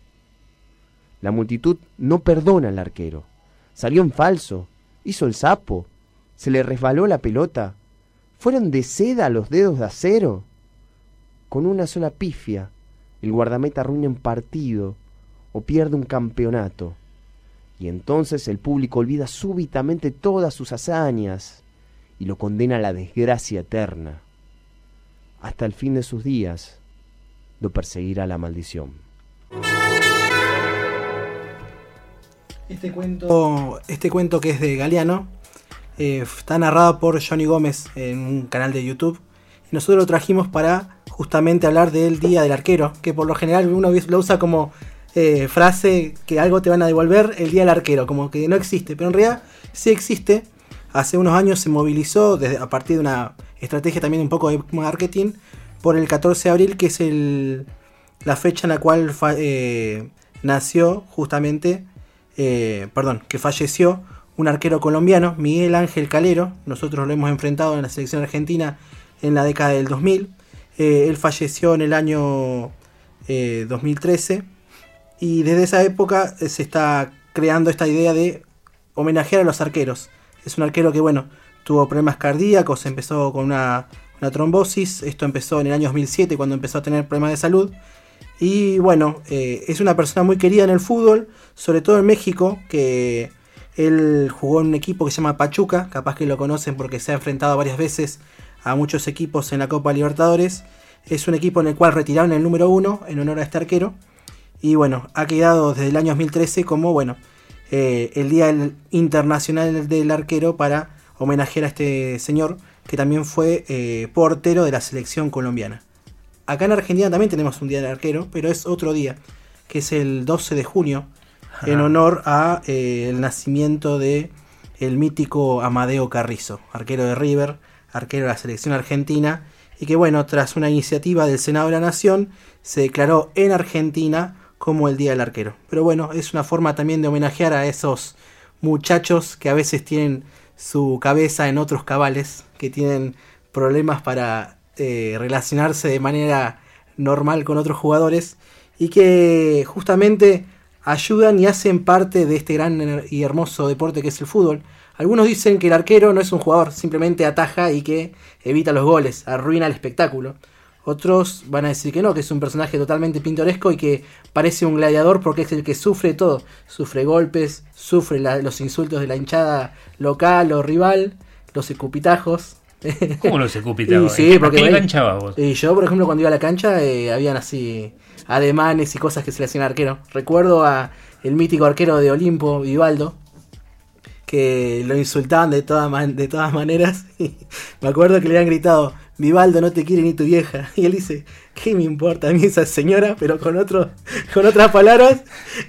La multitud no perdona al arquero. Salió en falso, hizo el sapo, se le resbaló la pelota. ¿Fueron de seda los dedos de acero? Con una sola pifia, el guardameta arruina un partido o pierde un campeonato. Y entonces el público olvida súbitamente todas sus hazañas y lo condena a la desgracia eterna. Hasta el fin de sus días lo perseguirá la maldición. Este cuento, este cuento que es de Galeano eh, está narrado por Johnny Gómez en un canal de YouTube. Y nosotros lo trajimos para justamente hablar del Día del Arquero, que por lo general uno lo usa como eh, frase que algo te van a devolver el Día del Arquero, como que no existe, pero en realidad sí existe. Hace unos años se movilizó desde, a partir de una estrategia también un poco de marketing por el 14 de abril, que es el, la fecha en la cual fa- eh, nació justamente, eh, perdón, que falleció un arquero colombiano, Miguel Ángel Calero. Nosotros lo hemos enfrentado en la selección argentina en la década del 2000. Eh, él falleció en el año eh, 2013 y desde esa época eh, se está creando esta idea de homenajear a los arqueros. Es un arquero que, bueno, tuvo problemas cardíacos, empezó con una, trombosis, esto empezó en el año 2007 cuando empezó a tener problemas de salud. Y bueno, eh, es una persona muy querida en el fútbol, sobre todo en México, que él jugó en un equipo que se llama Pachuca, capaz que lo conocen porque se ha enfrentado varias veces a muchos equipos en la Copa Libertadores. Es un equipo en el cual retiraron el número uno en honor a este arquero. Y bueno, ha quedado desde el año 2013 como, bueno, eh, el Día Internacional del Arquero para homenajear a este señor que también fue eh, portero de la selección colombiana. Acá en Argentina también tenemos un Día del Arquero, pero es otro día, que es el 12 de junio, en honor a eh, el nacimiento de el mítico Amadeo Carrizo, arquero de River, arquero de la selección argentina, y que bueno, tras una iniciativa del Senado de la Nación, se declaró en Argentina como el Día del Arquero. Pero bueno, es una forma también de homenajear a esos muchachos que a veces tienen su cabeza en otros cabales, que tienen problemas para eh, relacionarse de manera normal con otros jugadores y que justamente ayudan y hacen parte de este gran y hermoso deporte que es el fútbol. Algunos dicen que el arquero no es un jugador, simplemente ataja y que evita los goles, arruina el espectáculo. Otros van a decir que no, que es un personaje totalmente pintoresco y que parece un gladiador porque es el que sufre todo. Sufre golpes, sufre la- los insultos de la hinchada local o rival, los escupitajos. ¿Cómo los escupitajos? Y sí, ¿A porque qué cancha vos? y yo, por ejemplo, cuando iba a la cancha, eh, habían así ademanes y cosas que se le hacían al arquero. Recuerdo a el mítico arquero de Olimpo, Vivaldo, que lo insultaban de, todas man- de todas maneras. Me acuerdo que le habían gritado, Vivaldo no te quiere ni tu vieja. Y él dice, ¿qué me importa a mí esa señora? Pero con, otro, con otras palabras.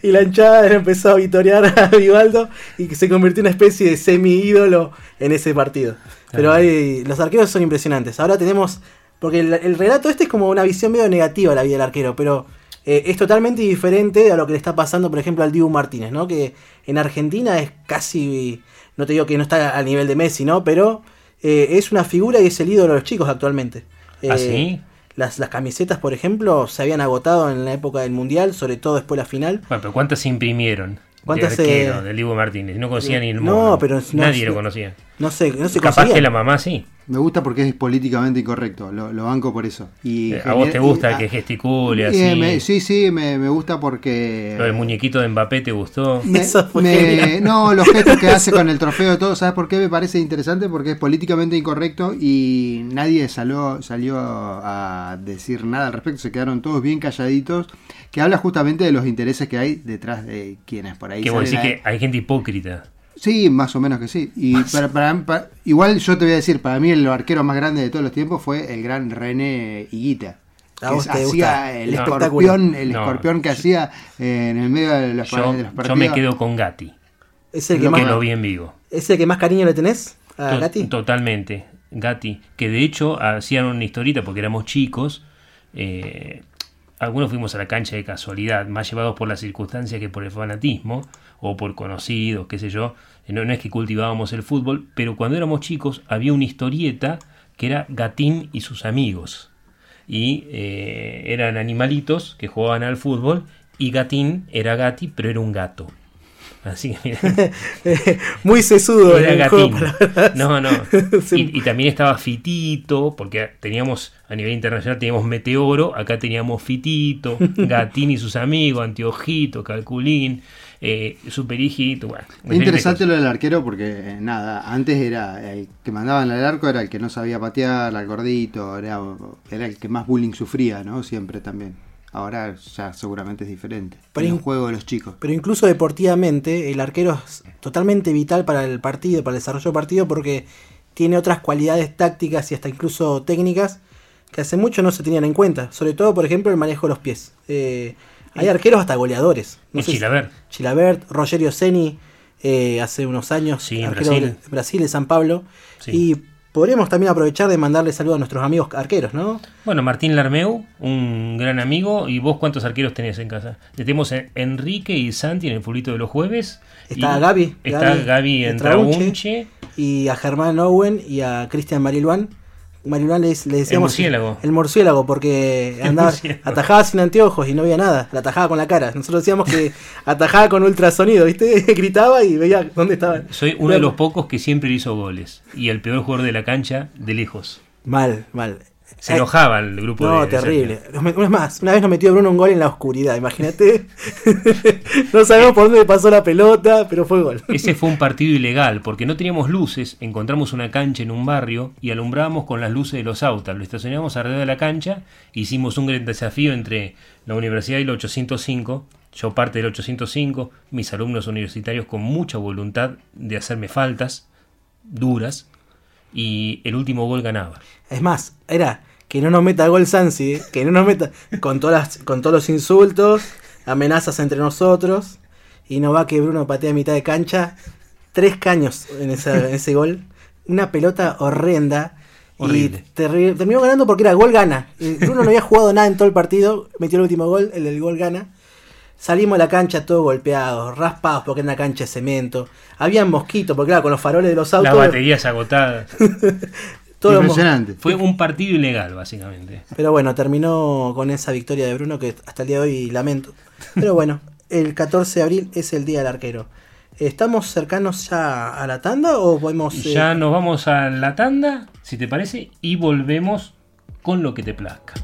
Y la hinchada empezó a vitorear a Vivaldo y que se convirtió en una especie de semi-ídolo en ese partido. Pero hay, los arqueros son impresionantes. Ahora tenemos. Porque el, el relato este es como una visión medio negativa de la vida del arquero, pero eh, es totalmente diferente a lo que le está pasando, por ejemplo, al Dibu Martínez, ¿no? Que en Argentina es casi. No te digo que no está al nivel de Messi, ¿no? Pero eh, es una figura y es el ídolo de los chicos actualmente. ¿Ah, Eh, sí? Las, las camisetas, por ejemplo, se habían agotado en la época del Mundial, sobre todo después de la final. Bueno, pero ¿cuántas se imprimieron? ¿Cuántas, de arquero, eh, del Dibu Martínez. No conocía ni el no, mono. pero no- Nadie no- lo conocía. No sé, no se Capaz que la mamá sí. Me gusta porque es políticamente incorrecto, lo, lo banco por eso. Y Eh, a vos te gusta y- que gesticule así. eh, me- sí, sí, me, me gusta porque... Lo del muñequito de Mbappé te gustó. Me- Eso fue no, los gestos que hace con el trofeo y todo, ¿sabes por qué me parece interesante? Porque es políticamente incorrecto y nadie salió, salió a decir nada al respecto, se quedaron todos bien calladitos, que habla justamente de los intereses que hay detrás de quienes por ahí Que vos decís que hay gente hipócrita. Sí, más o menos que sí. Y para, para- para- igual yo te voy a decir, para mí el arquero más grande de todos los tiempos fue el gran René Higuita. A que vos te hacía gusta el escorpión, el No. escorpión que hacía en el medio de los, Yo, de los yo partidos. me quedo con Gatti. Es el que Que más, lo vi en vivo. ¿Es el que más cariño le tenés a To- Gatti? Totalmente. Gatti. Que de hecho hacían una historieta porque éramos chicos. eh, algunos fuimos a la cancha de casualidad, más llevados por las circunstancias que por el fanatismo o por conocidos, qué sé yo. Eh, No, es que cultivábamos el fútbol, pero cuando éramos chicos había una historieta que era Gatín y sus amigos. Y eh, eran animalitos que jugaban al fútbol Y Gatín era Gatti, pero era un gato. Así que mira, Muy sesudo era el juego. No, no. Sí. Y, y también estaba Fitito, porque teníamos a nivel internacional teníamos Meteoro, acá teníamos Fitito, Gatín y sus amigos, Antiojito, Calculín, eh, Superhijito. Bueno, interesante lo del arquero porque, eh, nada, antes era el que mandaban al arco era el que no sabía patear, al gordito, era, era el que más bullying sufría, ¿no? Siempre también. Ahora ya seguramente es diferente. Pero en el juego de los chicos. Pero incluso deportivamente, el arquero es totalmente vital para el partido, para el desarrollo del partido, porque tiene otras cualidades tácticas y hasta incluso técnicas que hace mucho no se tenían en cuenta. Sobre todo, por ejemplo, el manejo de los pies. Eh, hay arqueros hasta goleadores. Y sé si- Chilavert. Chilabert, Rogerio Ceni, eh, hace unos años, Sí, en arquero Brasil. de Brasil, de San Pablo. Sí. Y podríamos también aprovechar de mandarle saludos a nuestros amigos arqueros, ¿no? Bueno, Martín Larmeu, un gran amigo. ¿Y vos cuántos arqueros tenés en casa? Tenemos a Enrique y Santi en el fulito de los jueves. Está Y Gaby. Está Gaby, en Traunche. Y a Germán Owen y a Cristian Mariluán. Mariluán le, le decíamos. murciélago. El murciélago, porque El andaba, murciélago. atajaba sin anteojos y no veía nada. La atajaba con la cara. Nosotros decíamos que atajaba con ultrasonido, ¿viste? Gritaba y veía dónde estaba. Soy uno de los pocos que siempre hizo goles. Y el peor jugador de la cancha, de lejos. Mal, mal. Se enojaba el grupo No, de- de terrible. Una, más, una vez nos metió Bruno un gol en la oscuridad, imagínate. no sabemos por dónde pasó la pelota, pero fue gol. Ese fue un partido ilegal porque no teníamos luces, encontramos una cancha en un barrio y alumbrábamos con las luces de los autos. Lo estacionamos alrededor de la cancha, hicimos un gran desafío entre la universidad y la 805. Yo parte del 805, mis alumnos universitarios con mucha voluntad de hacerme faltas duras y el último gol ganaba. Es más, era que no nos meta gol Sansi, ¿eh? que no nos meta con, todas las- con todos los insultos, amenazas entre nosotros, y no va que Bruno patea a mitad de cancha, tres caños en, esa- en ese gol, una pelota horrenda. Horrible. Y terminó ganando porque era gol gana. Bruno no había jugado nada en todo el partido, metió el último gol, el del gol gana. Salimos a la cancha todos golpeados, raspados porque era una cancha de cemento. Había mosquitos, porque claro, con los faroles de los autos. Las baterías agotadas. todos Impresionante. Fue un partido ilegal, básicamente. Pero bueno, terminó con esa victoria de Bruno que hasta el día de hoy lamento. Pero bueno, el 14 de abril es el día del arquero. ¿Estamos cercanos ya a la tanda o podemos... eh, Ya nos vamos a la tanda, si te parece, y volvemos con lo que te plazca.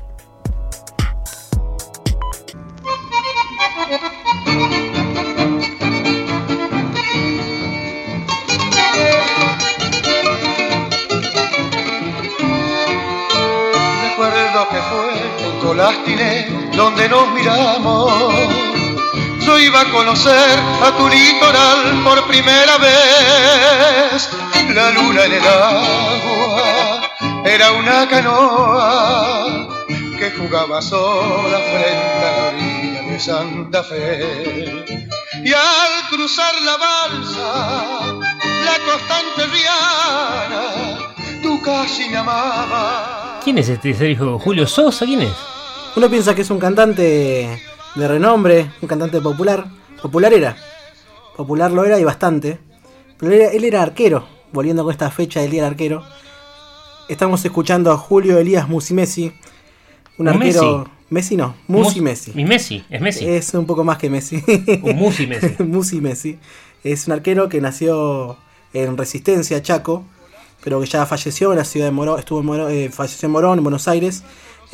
Colastine donde nos miramos. Yo iba a conocer a tu litoral por primera vez. La luna en el agua era una canoa que jugaba sola frente a la orilla de Santa Fe. Y al cruzar la balsa, la constante riana, tú casi me amabas. ¿Quién es este Sergio? ¿Julio Sosa? ¿Quién es? Uno piensa que es un cantante de renombre, un cantante popular. Popular era. Popular lo era y bastante. Pero él era, él era arquero, volviendo con esta fecha del día del arquero. Estamos escuchando a Julio Elías Musimesi. Un Un arquero... Messi no, Musi Mus- Messi. Mi Messi, es Messi. Es un poco más que Messi. Un Musi Messi. Musi Messi. Es un arquero que nació en Resistencia, Chaco, pero que ya falleció en la ciudad de Morón, estuvo en Morón, eh, falleció en Morón, en Buenos Aires,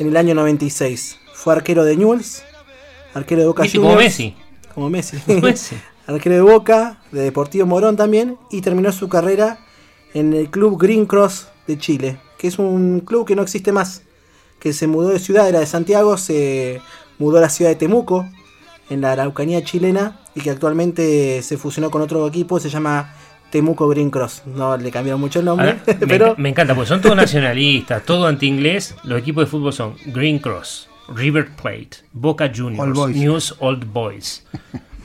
en el año 96. Fue arquero de Newell's, arquero de Boca ¿Viste? Como Juniors. Messi. Como Messi. Como Messi. arquero de Boca, de Deportivo Morón también, y terminó su carrera en el club Green Cross de Chile, que es un club que no existe más, que se mudó de ciudad, era de Santiago, se mudó a la ciudad de Temuco, en la Araucanía chilena, y que actualmente se fusionó con otro equipo, se llama Temuco Green Cross. No le cambiaron mucho el nombre, pero me encanta, porque son todos nacionalistas, todo anti-inglés. Los equipos de fútbol son Green Cross, River Plate, Boca Old Juniors, Boys. News Old Boys.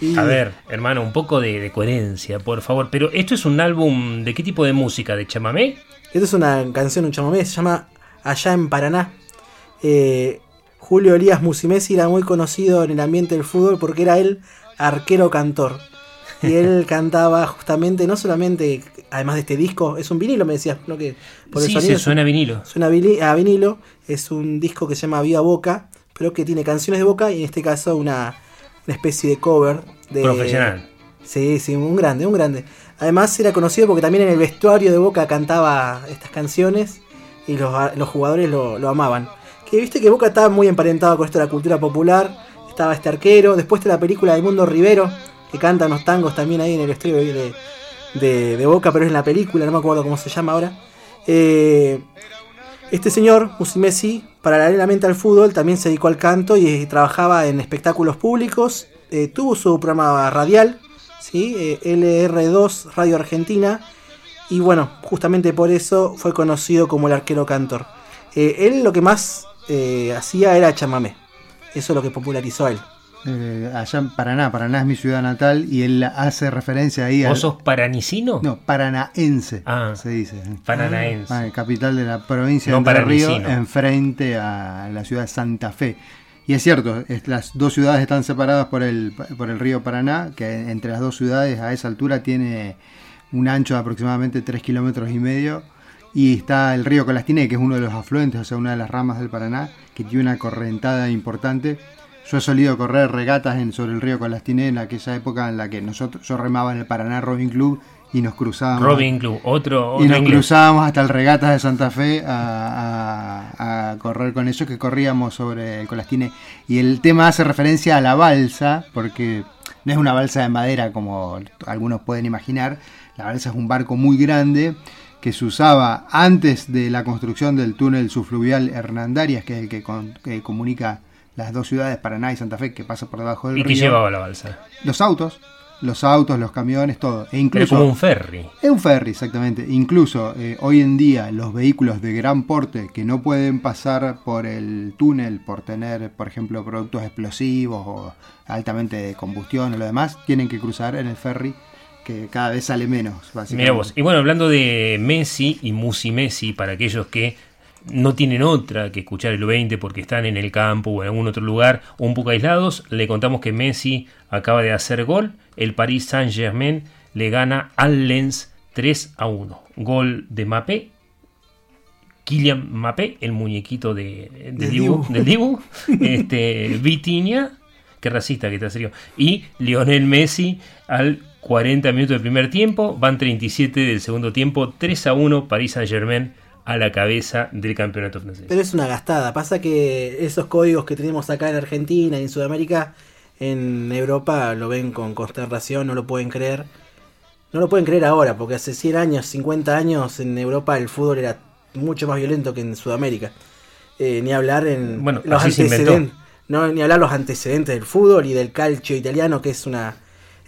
y- A ver, hermano, un poco de, de coherencia, por favor. Pero esto es un álbum de qué tipo de música, de chamamé. Esta es una canción, un chamamé, se llama Allá en Paraná. Eh, Julio Elías Musimesi era muy conocido en el ambiente del fútbol porque era él arquero cantor. Y él cantaba justamente, no solamente, además de este disco, es un vinilo, me decías, ¿no? Que por el Sí, sonido se suena a vinilo. Suena a vinilo, es un disco que se llama Viva Boca, pero que tiene canciones de Boca y en este caso una, una especie de cover. De, Profesional. Sí, sí, un grande, un grande. Además era conocido porque también en el vestuario de Boca cantaba estas canciones y los, los jugadores lo, lo amaban. Que viste que Boca estaba muy emparentado con esto de la cultura popular. Estaba este arquero. Después de la película de Mundo Rivero, que canta unos tangos también ahí en el vestuario de, de, Boca, pero es en la película, no me acuerdo cómo se llama ahora. Eh, este señor, Musi Messi, paralelamente al fútbol, también se dedicó al canto y trabajaba en espectáculos públicos. Eh, tuvo su programa radial, ¿sí? Eh, LR2 Radio Argentina. Y bueno, justamente por eso fue conocido como el arquero cantor. Él lo que más hacía era chamamé. Eso es lo que popularizó a él. Eh, allá en Paraná, Paraná es mi ciudad natal y él hace referencia ahí a. ¿Vos sos paranicino? No, paranaense Ah. se dice. Paranaense. Ah, capital de la provincia No de Entre paranicino. enfrente a la ciudad de Santa Fe. Y es cierto, es- las dos ciudades están separadas por el, por el río Paraná, que entre las dos ciudades a esa altura tiene un ancho de aproximadamente 3 kilómetros y medio. Y está el río Colastiné, que es uno de los afluentes, o sea, una de las ramas del Paraná, que tiene una correntada importante. Yo he solido correr regatas en, sobre el río Colastiné en aquella época en la que nosotros, yo remaba en el Paraná Robin Club y nos cruzábamos. Robin Club, otro, Y otro nos inglés. cruzábamos hasta el Regatas de Santa Fe a, a- a correr con ellos que corríamos sobre el Colastine. Y el tema hace referencia a la balsa, porque no es una balsa de madera como algunos pueden imaginar. La balsa es un barco muy grande que se usaba antes de la construcción del túnel subfluvial Hernandarias, que es el que, con- que comunica las dos ciudades, Paraná y Santa Fe, que pasa por debajo del ¿Y río. qué llevaba la balsa? Los autos, los autos, los camiones, todo. E incluso, como un ferry. es un ferry, exactamente. Incluso eh, hoy en día los vehículos de gran porte que no pueden pasar por el túnel por tener, por ejemplo, productos explosivos o altamente de combustión o lo demás, tienen que cruzar en el ferry que cada vez sale menos, básicamente. Mira vos. Y bueno, hablando de Messi y Musi Messi, para aquellos que no tienen otra que escuchar el 20 porque están en el campo o en algún otro lugar un poco aislados, le contamos que Messi acaba de hacer gol. El Paris Saint-Germain le gana al Lens 3 a 1. Gol de Mbappé. Kylian Mbappé, el muñequito de, Del Dibu, Dibu. del Dibu. este, Vitinha, qué racista que te serio. Y Lionel Messi al 40 minutos del primer tiempo, van 37 del segundo tiempo, 3 a 1 París Saint Germain a la cabeza del campeonato francés. Pero es una gastada. Pasa que esos códigos que tenemos acá en Argentina y en Sudamérica, en Europa lo ven con consternación, no lo pueden creer. No lo pueden creer ahora, porque hace 100 años, 50 años en Europa el fútbol era mucho más violento que en Sudamérica. Eh, ni hablar en Bueno, los antecedentes. No, ni hablar los antecedentes del fútbol y del calcio italiano, que es una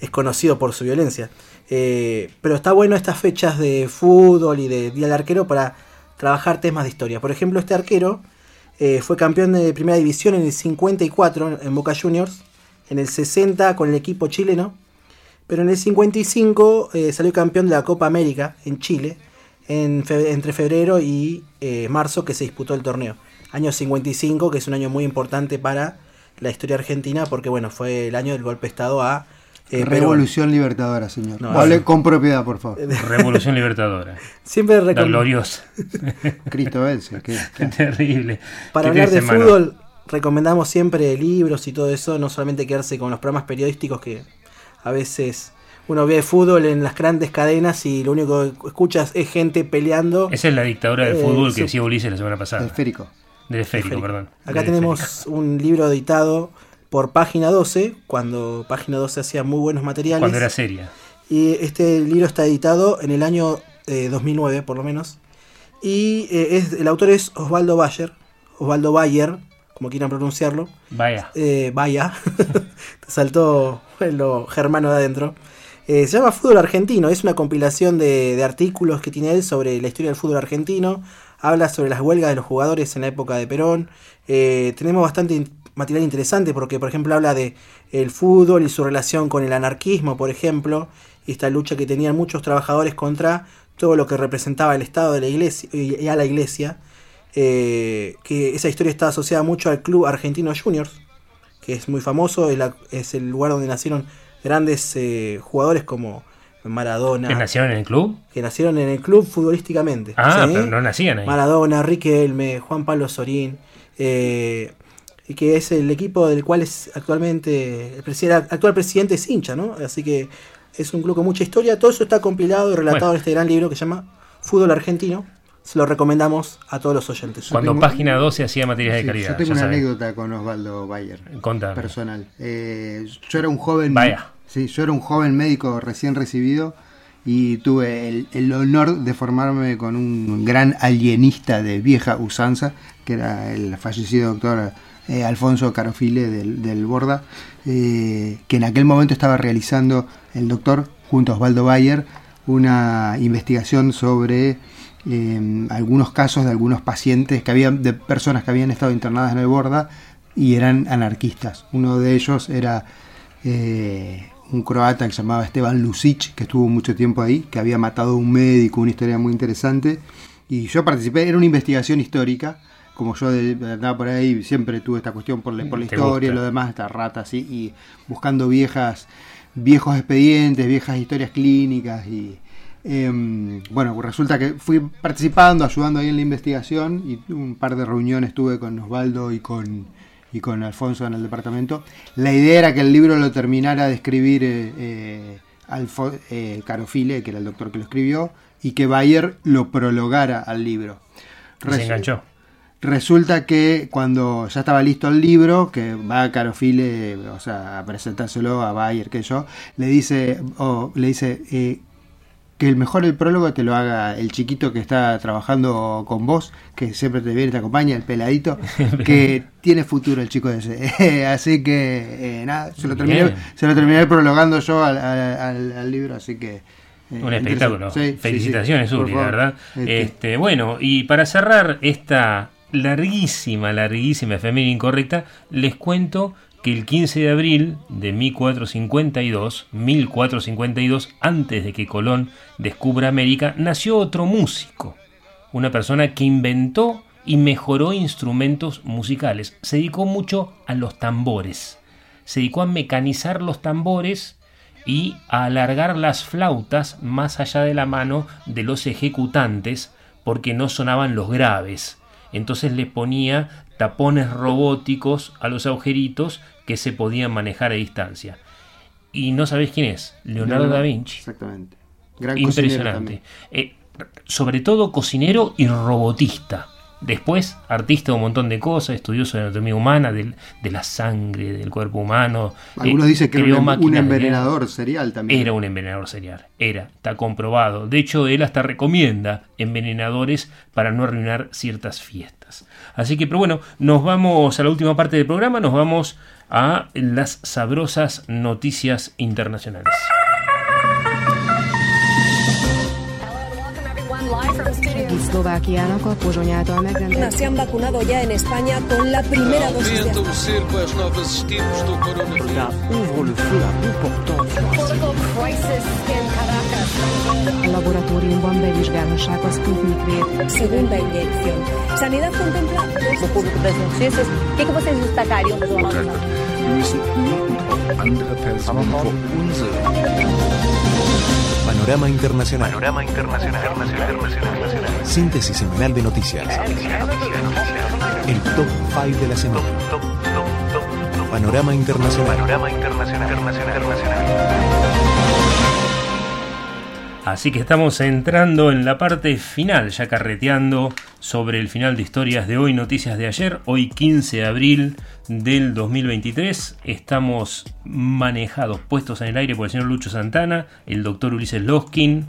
es conocido por su violencia. Eh, pero está bueno estas fechas de fútbol y de Día del Arquero para trabajar temas de historia. Por ejemplo, este arquero eh, fue campeón de primera división en el 54 en Boca Juniors, en el 60 con el equipo chileno, pero en el 55 eh, salió campeón de la Copa América en Chile, en entre febrero y eh, marzo que se disputó el torneo. Año 55, que es un año muy importante para la historia argentina, porque bueno, fue el año del golpe de Estado a eh, Perón. Revolución Libertadora, señor. No, Hable con propiedad, por favor. Revolución Libertadora. Siempre La gloriosa. Cristo vence. Qué terrible. Para hablar de semana. fútbol, recomendamos siempre libros y todo eso, no solamente quedarse con los programas periodísticos que a veces uno ve fútbol en las grandes cadenas y lo único que escuchas es gente peleando. Esa es la dictadura del Eh, fútbol sí. que decía Ulises la semana pasada. Esférico. Del esférico, Esférico. perdón. Acá Del tenemos un libro editado por Página 12, cuando Página 12 hacía muy buenos materiales. Cuando era seria. Y este libro está editado en el año eh, 2009, por lo menos. Y eh, es, el autor es Osvaldo Bayer, Osvaldo Bayer, como quieran pronunciarlo. Vaya. Eh, vaya, te saltó lo germano de adentro. Eh, se llama Fútbol Argentino, es una compilación de, de artículos que tiene él sobre la historia del fútbol argentino. Habla sobre las huelgas de los jugadores en la época de Perón. Eh, tenemos bastante material interesante porque, por ejemplo, habla de el fútbol y su relación con el anarquismo, por ejemplo, y esta lucha que tenían muchos trabajadores contra todo lo que representaba el Estado de la iglesia y a la iglesia. Eh, que esa historia está asociada mucho al Club Argentino Juniors, que es muy famoso, es, la- es el lugar donde nacieron grandes eh, jugadores como Maradona, ¿Que nacieron en el club? que nacieron en el club futbolísticamente. Ah, ¿sí? pero no nacían ahí. Maradona, Riquelme, Juan Pablo Sorín, eh, que es el equipo del cual es actualmente el actual presidente es hincha, ¿no? Así que es un club con mucha historia. Todo eso está compilado y relatado Bueno. en este gran libro que se llama Fútbol Argentino. Se lo recomendamos a todos los oyentes. Cuando página 12 hacía materias de calidad. yo tengo una saben. anécdota con Osvaldo Bayer. Contame. Personal. Eh, yo era un joven. Vaya. Sí, yo era un joven médico recién recibido y tuve el, el honor de formarme con un gran alienista de vieja usanza, que era el fallecido doctor eh, Alfonso Carofile del, del Borda, eh, que en aquel momento estaba realizando el doctor, junto a Osvaldo Bayer, una investigación sobre eh, algunos casos de algunos pacientes que habían, de personas que habían estado internadas en el Borda y eran anarquistas. Uno de ellos era un croata que se llamaba Esteban Lucic, que estuvo mucho tiempo ahí, que había matado a un médico, una historia muy interesante. Y yo participé, era una investigación histórica, como yo de- andaba por ahí, siempre tuve esta cuestión por la, por la historia y lo demás, esta rata así, y buscando viejas, viejos expedientes, viejas historias clínicas y... em, bueno, resulta que fui participando, ayudando ahí en la investigación y un par de reuniones tuve con Osvaldo y con, y con Alfonso en el departamento. La idea era que el libro lo terminara de escribir eh, eh, Alfo- eh, Carofile, que era el doctor que lo escribió, y que Bayer lo prologara al libro. Se enganchó. Resulta que cuando ya estaba listo el libro, que va Carofile, o sea, a presentárselo a Bayer, que yo, le dice, o le dice eh, que el mejor el prólogo te lo haga el chiquito que está trabajando con vos, que siempre te viene y te acompaña, el peladito, que tiene futuro el chico ese. así que, eh, nada, se lo, terminé, se lo terminé prologando yo al, al- al- al libro, así que... eh, Un espectáculo. Sí, sí, sí, Felicitaciones, por Uri, la verdad. Este, Este, bueno, y para cerrar esta larguísima, larguísima efeméride incorrecta, les cuento que el 15 de abril de 1452, 1452, antes de que Colón descubra América, nació otro músico, una persona que inventó y mejoró instrumentos musicales. Se dedicó mucho a los tambores. Se dedicó a mecanizar los tambores y a alargar las flautas más allá de la mano de los ejecutantes porque no sonaban los graves. Entonces les ponía tapones robóticos a los agujeritos que se podían manejar a distancia. Y no sabéis quién es, Leonardo da Vinci. Exactamente. Gran Impresionante. Eh, sobre todo cocinero y robotista. Después, artista de un montón de cosas, estudioso de anatomía humana, del- de, la sangre, del cuerpo humano. Algunos Eh, dicen que era un, un máquinas de envenenador serial también. era un envenenador serial, era, está comprobado. De hecho, él hasta recomienda envenenadores para no arruinar ciertas fiestas. Así que, pero bueno, nos vamos a la última parte del programa, nos vamos a las sabrosas noticias internacionales. Se han vacunado ya en España con la primera dosis de Aumenta o cerco às novas estirpes do coronavírus. A laboratóriumban bevizsgálhassák a Sputnik V. segunda inyección. Sanidad contempla No público das notícias, o que, vocês destacariam? Wir müssen ihn und auch andere Personen vor unsere Panorama Internacional. Panorama Internacional. Síntesis semanal de noticias. El top 5 de la semana. Panorama. Internacional. Así que estamos entrando en la parte final, ya carreteando sobre el final de historias de hoy, noticias de ayer, hoy 15 de abril del 2023. Estamos manejados, puestos en el aire por el señor Lucho Santana, el doctor Ulises Loskin,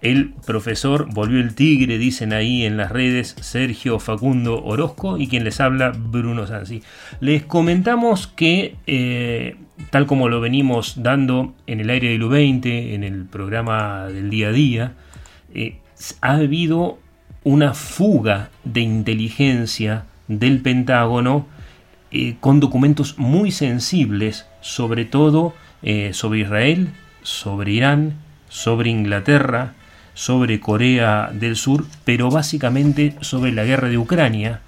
el profesor, volvió el tigre, dicen ahí en las redes, Sergio Facundo Orozco y quien les habla, Bruno Sansi. Les comentamos que, eh, tal como lo venimos dando en el aire del U20, en el programa del día a día, eh, ha habido una fuga de inteligencia del Pentágono eh, con documentos muy sensibles, sobre todo eh, sobre Israel, sobre Irán, sobre Inglaterra, sobre Corea del Sur, pero básicamente sobre la guerra de Ucrania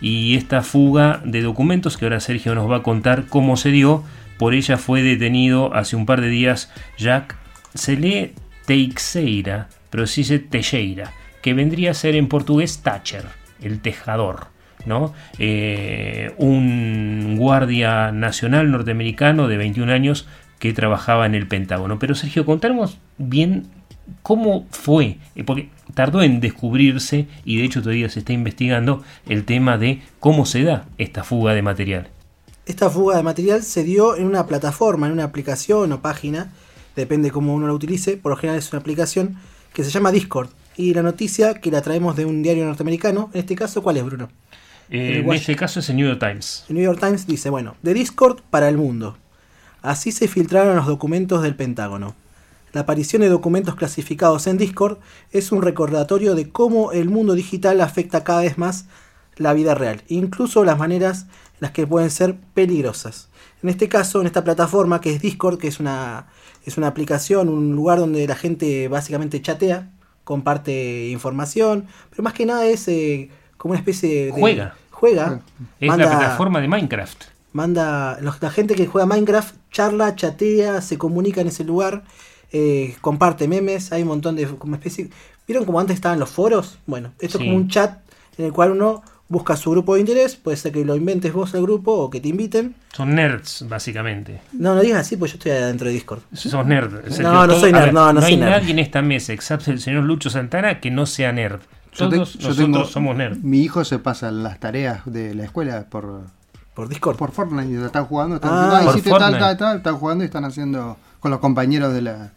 y esta fuga de documentos que ahora Sergio nos va a contar cómo se dio. Por ella fue detenido hace un par de días Jack, se lee Teixeira, pero se dice Teixeira, que vendría a ser en portugués Thatcher, el tejador. ¿no? Eh, un guardia nacional norteamericano de 21 años que trabajaba en el Pentágono. Pero Sergio, contarnos bien cómo fue, eh, porque tardó en descubrirse y de hecho todavía se está investigando el tema de cómo se da esta fuga de material. Esta fuga de material se dio en una plataforma, en una aplicación o página, depende cómo uno la utilice, por lo general es una aplicación que se llama Discord. Y la noticia que la traemos de un diario norteamericano, en este caso, ¿cuál es, Bruno? Eh, en este caso es el New York Times. El New York Times dice, bueno, de Discord para el mundo. Así se filtraron los documentos del Pentágono. La aparición de documentos clasificados en Discord es un recordatorio de cómo el mundo digital afecta cada vez más la vida real, incluso las maneras en las que pueden ser peligrosas. En este caso, en esta plataforma que es Discord, que es una, es una aplicación, un lugar donde la gente básicamente chatea, comparte información, pero más que nada es eh, como una especie de... Juega. Juega. Es la plataforma de Minecraft. Manda, la gente que juega Minecraft charla, chatea, se comunica en ese lugar, eh, comparte memes, hay un montón de como especie... ¿Vieron como antes estaban los foros? Bueno, esto es como un chat en el cual uno busca su grupo de interés, puede ser que lo inventes vos el grupo o que te inviten. Son nerds, básicamente. No, no digas así, pues yo estoy adentro de Discord. Sos nerd. No, no soy nerd, no, no, no hay nerd. nadie en esta mesa, excepto el señor Lucho Santana, que no sea nerd. Yo te- Todos yo nosotros tengo- somos nerd. Mi hijo se pasa las tareas de la escuela por, por Discord. Por Fortnite. y Están jugando. Están Ah, diciendo, "Ay, por hiciste tal, Fortnite. tal, tal", Están jugando y están haciendo con los compañeros de la.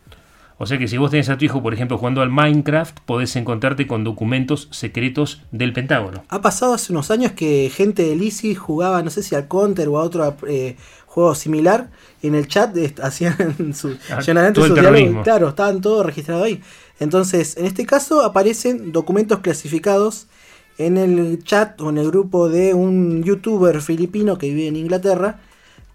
O sea que si vos tenés a tu hijo, por ejemplo, jugando al Minecraft, podés encontrarte con documentos secretos del Pentágono. Ha pasado hace unos años que gente del ISI jugaba, no sé si al Counter o a otro eh, juego similar, en el chat eh, hacían su, Ah, diálogos, terrorismo. Claro, estaban todos registrados ahí. Entonces, en este caso aparecen documentos clasificados en el chat o en el grupo de un youtuber filipino que vive en Inglaterra,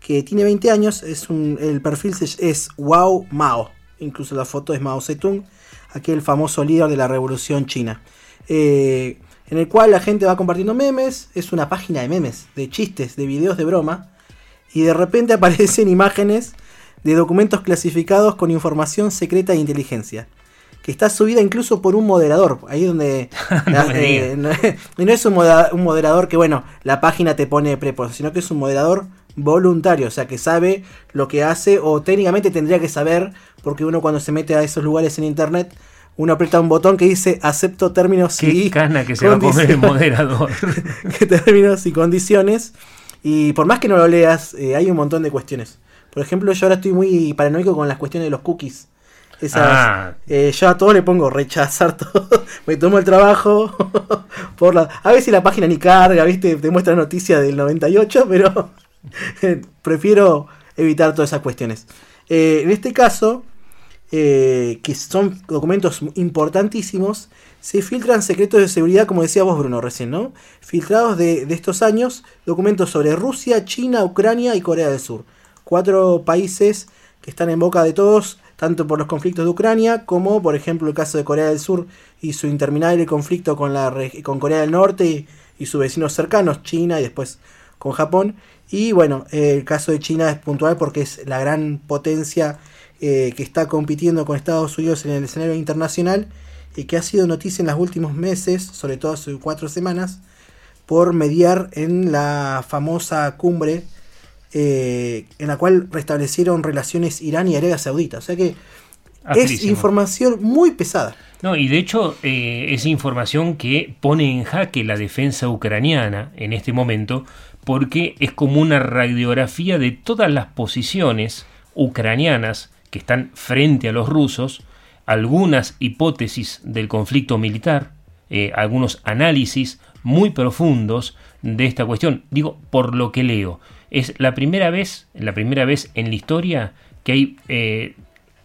que tiene 20 años, es un, el perfil es Wow Mao, incluso la foto es Mao Zedong, aquel famoso líder de la revolución china. Eh, en el cual la gente va compartiendo memes, es una página de memes, de chistes, de videos de broma, y de repente aparecen imágenes de documentos clasificados con información secreta de inteligencia. Que está subida incluso por un moderador. Ahí donde. No eh, no, y no es un moderador que, bueno, la página te pone prepuesto, sino que es un moderador voluntario, o sea, que sabe lo que hace, o técnicamente tendría que saber, porque uno cuando se mete a esos lugares en internet, uno aprieta un botón que dice acepto términos Qué y cana que se va a comer el condiciones". moderador. que términos y condiciones. Y por más que no lo leas, eh, hay un montón de cuestiones. Por ejemplo, yo ahora estoy muy paranoico con las cuestiones de los cookies. Esas, Ah. eh, yo a todo le pongo rechazar todo. Me tomo el trabajo. por la, a veces la página ni carga, ¿viste? Te muestra noticia del 98, pero prefiero evitar todas esas cuestiones. Eh, en este caso, eh, que son documentos importantísimos, se filtran secretos de seguridad, como decía vos, Bruno, recién, ¿no? Filtrados de, estos años, documentos sobre Rusia, China, Ucrania y Corea del Sur. Cuatro países que están en boca de todos, tanto por los conflictos de Ucrania, como por ejemplo el caso de Corea del Sur y su interminable conflicto con, la, con Corea del Norte y sus vecinos cercanos, China y después con Japón. Y bueno, el caso de China es puntual porque es la gran potencia eh, que está compitiendo con Estados Unidos en el escenario internacional y que ha sido noticia en los últimos meses, sobre todo hace cuatro semanas, por mediar en la famosa cumbre eh, en la cual restablecieron relaciones Irán y Arabia Saudita. O sea que es información muy pesada. No, y de hecho eh, es información que pone en jaque la defensa ucraniana en este momento porque es como una radiografía de todas las posiciones ucranianas que están frente a los rusos, algunas hipótesis del conflicto militar, eh, algunos análisis muy profundos de esta cuestión. Digo, por lo que leo, es la primera vez, la primera vez en la historia que hay eh,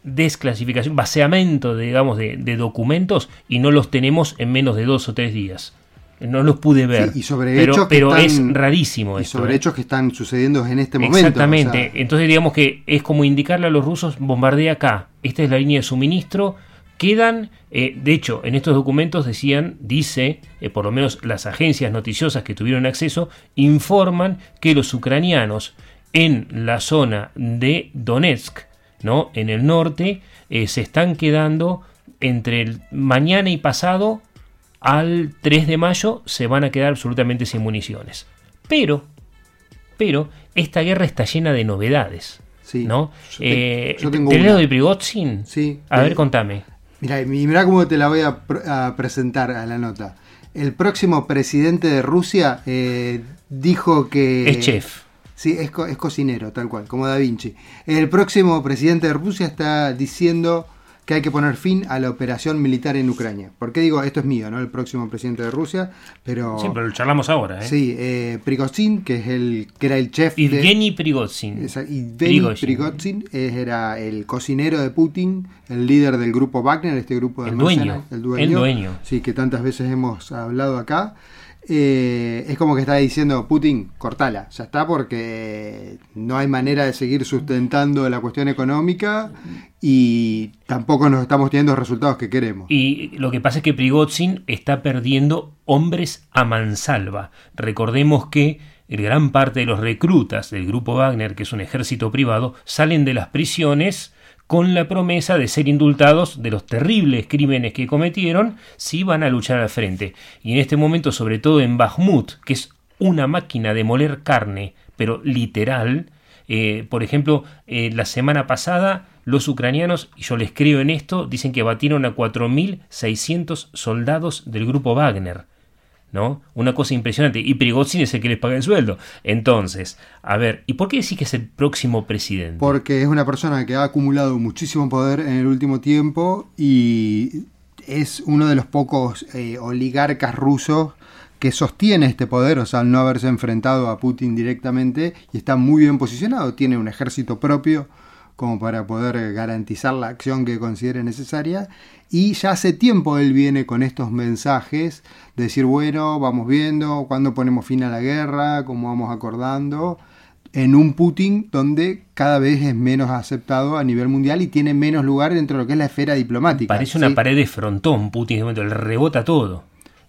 desclasificación, vaciamiento, digamos, de documentos y no los tenemos en menos de dos o tres días. No los pude ver. Sí, y sobre pero hechos que pero es rarísimo y esto, sobre ¿eh? hechos que están sucediendo en este momento. Exactamente. o sea, Entonces digamos que es como indicarle a los rusos, bombardea acá. Esta es la línea de suministro. Quedan, eh, de hecho, en estos documentos decían, dice, eh, por lo menos las agencias noticiosas que tuvieron acceso, informan que los ucranianos en la zona de Donetsk, ¿no? En el norte, se están quedando entre el mañana y pasado al 3 de mayo se van a quedar absolutamente sin municiones. Pero, pero esta guerra está llena de novedades. Sí, ¿no? yo te- Eh, yo tengo ¿Te una. leo de Prigozhin? Sí. A eh, ver, contame. Mira, mira cómo te la voy a, pr- a presentar a la nota. El próximo presidente de Rusia eh, dijo que... Es chef. Sí, es, co- es cocinero, tal cual, como Da Vinci. El próximo presidente de Rusia está diciendo que hay que poner fin a la operación militar en Ucrania. ¿Por qué digo, esto es mío, ¿no? El próximo presidente de Rusia, pero... Sí, pero lo charlamos ahora, ¿eh? Sí, eh, Prigozhin, que es el que era el chef de... Evgeny Prigozhin. Esa- Prigozhin. Era el cocinero de Putin, el líder del grupo Wagner, este grupo de El dueño, el dueño, el dueño. sí, que tantas veces hemos hablado acá. Eh, es como que está diciendo Putin, cortala, ya está, porque no hay manera de seguir sustentando la cuestión económica y tampoco nos estamos teniendo los resultados que queremos. Y lo que pasa es que Prigozhin está perdiendo hombres a mansalva. Recordemos que gran parte de los reclutas del grupo Wagner, que es un ejército privado, salen de las prisiones con la promesa de ser indultados de los terribles crímenes que cometieron si van a luchar al frente. Y en este momento, sobre todo en Bakhmut, que es una máquina de moler carne, pero literal, eh, por ejemplo, eh, la semana pasada los ucranianos, y yo les creo en esto, dicen que batieron a 4.600 soldados del grupo Wagner. ¿No? Una cosa impresionante. Y Prigozhin es el que les paga el sueldo. Entonces, a ver, ¿y por qué decís que es el próximo presidente? Porque es una persona que ha acumulado muchísimo poder en el último tiempo y es uno de los pocos eh, oligarcas rusos que sostiene este poder, o sea, al no haberse enfrentado a Putin directamente y está muy bien posicionado, tiene un ejército propio como para poder garantizar la acción que considere necesaria. Y ya hace tiempo él viene con estos mensajes de decir, bueno, vamos viendo cuándo ponemos fin a la guerra, cómo vamos acordando, en un Putin donde cada vez es menos aceptado a nivel mundial y tiene menos lugar dentro de lo que es la esfera diplomática. Parece una ¿sí? pared de frontón, Putin, este momento, le rebota todo.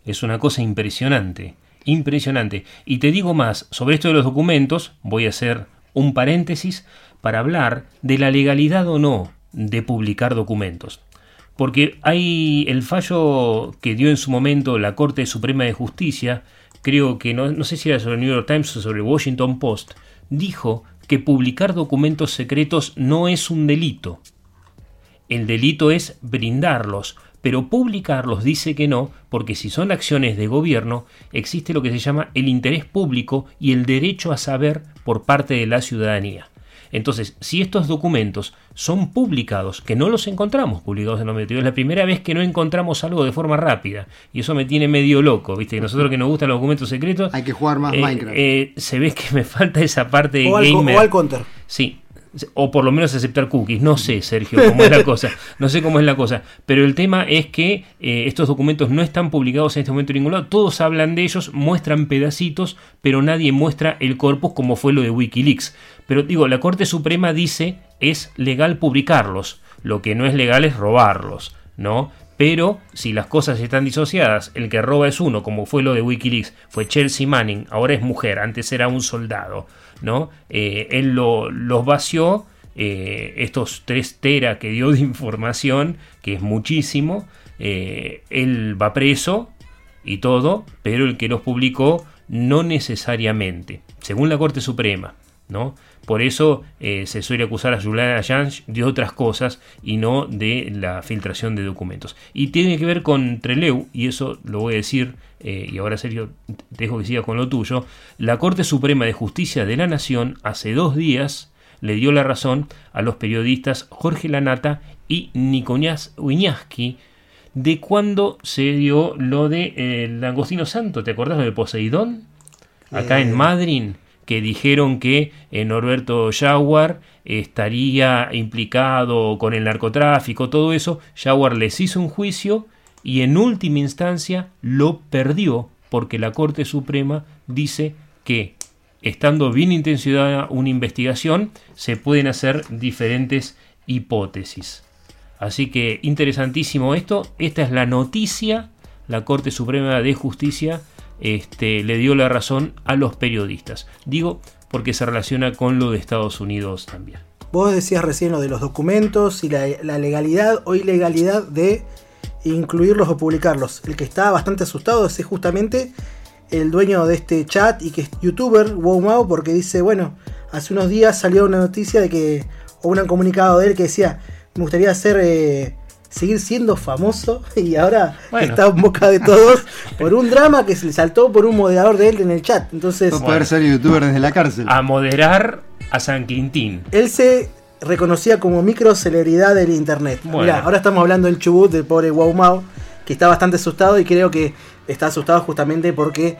Es una cosa impresionante, impresionante. Y te digo más, sobre esto de los documentos, voy a hacer un paréntesis para hablar de la legalidad o no de publicar documentos. Porque hay el fallo que dio en su momento la Corte Suprema de Justicia, creo que no, no sé si era sobre el New York Times o sobre el Washington Post, dijo que publicar documentos secretos no es un delito. El delito es brindarlos, pero publicarlos dice que no, porque si son acciones de gobierno, existe lo que se llama el interés público y el derecho a saber por parte de la ciudadanía. Entonces, si estos documentos son publicados, que no los encontramos publicados en los medios, es la primera vez que no encontramos algo de forma rápida, y eso me tiene medio loco, ¿viste? Que nosotros que nos gustan los documentos secretos... Hay que jugar más eh, Minecraft. eh, se ve que me falta esa parte de O al, gamer. o al counter. Sí. O por lo menos aceptar cookies. No sé, Sergio, cómo es la cosa. No sé cómo es la cosa. Pero el tema es que eh, estos documentos no están publicados en este momento en ningún lado. Todos hablan de ellos, muestran pedacitos, pero nadie muestra el corpus como fue lo de Wikileaks. Pero digo, la Corte Suprema dice es legal publicarlos. Lo que no es legal es robarlos, ¿no? Pero si las cosas están disociadas, el que roba es uno, como fue lo de Wikileaks, fue Chelsea Manning, ahora es mujer, antes era un soldado, ¿no? Eh, él lo, los vació, eh, estos 3 tera que dio de información, que es muchísimo, eh, él va preso y todo, pero el que los publicó no necesariamente, según la Corte Suprema, ¿no? Por eso se suele acusar a Julian Assange de otras cosas y no de la filtración de documentos. Y tiene que ver con Treleu, y eso lo voy a decir, eh, y ahora Sergio, te dejo que siga con lo tuyo. La Corte Suprema de Justicia de la Nación hace dos días le dio la razón a los periodistas Jorge Lanata y Nicolás Wiñaski de cuando se dio lo de eh, el Langostino Santo. ¿Te acordás lo de Poseidón? Acá en Eh. Madrid que dijeron que eh, Norberto Jaguar estaría implicado con el narcotráfico, todo eso. Jaguar les hizo un juicio y en última instancia lo perdió porque la Corte Suprema dice que estando bien intencionada una investigación se pueden hacer diferentes hipótesis. Así que interesantísimo esto. Esta es la noticia. La Corte Suprema de Justicia este, le dio la razón a los periodistas. Digo porque se relaciona con lo de Estados Unidos también. Vos decías recién lo de los documentos y la, la legalidad o ilegalidad de incluirlos o publicarlos. El que está bastante asustado es justamente el dueño de este chat y que es youtuber, WowMao, porque dice, bueno, hace unos días salió una noticia de que, o un comunicado de él que decía, me gustaría ser, eh, seguir siendo famoso y ahora Bueno. está en boca de todos por un drama que se le saltó por un moderador de él en el chat. Entonces, Poder ser youtuber desde la cárcel. A moderar a San Quintín. él se reconocía como micro celebridad del internet. Bueno. Mirá, ahora estamos hablando del chubut del pobre Wow Mao, que está bastante asustado y creo que está asustado justamente porque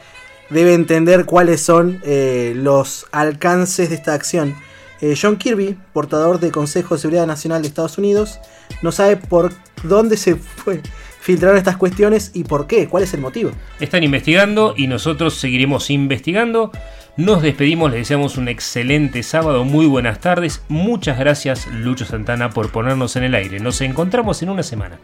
debe entender cuáles son eh, los alcances de esta acción. Eh, John Kirby, portador del Consejo de Seguridad Nacional de Estados Unidos, no sabe por dónde se fue- filtraron estas cuestiones y por qué, cuál es el motivo. Están investigando y nosotros seguiremos investigando. Nos despedimos, les deseamos un excelente sábado, muy buenas tardes. Muchas gracias Lucho Santana por ponernos en el aire. Nos encontramos en una semana.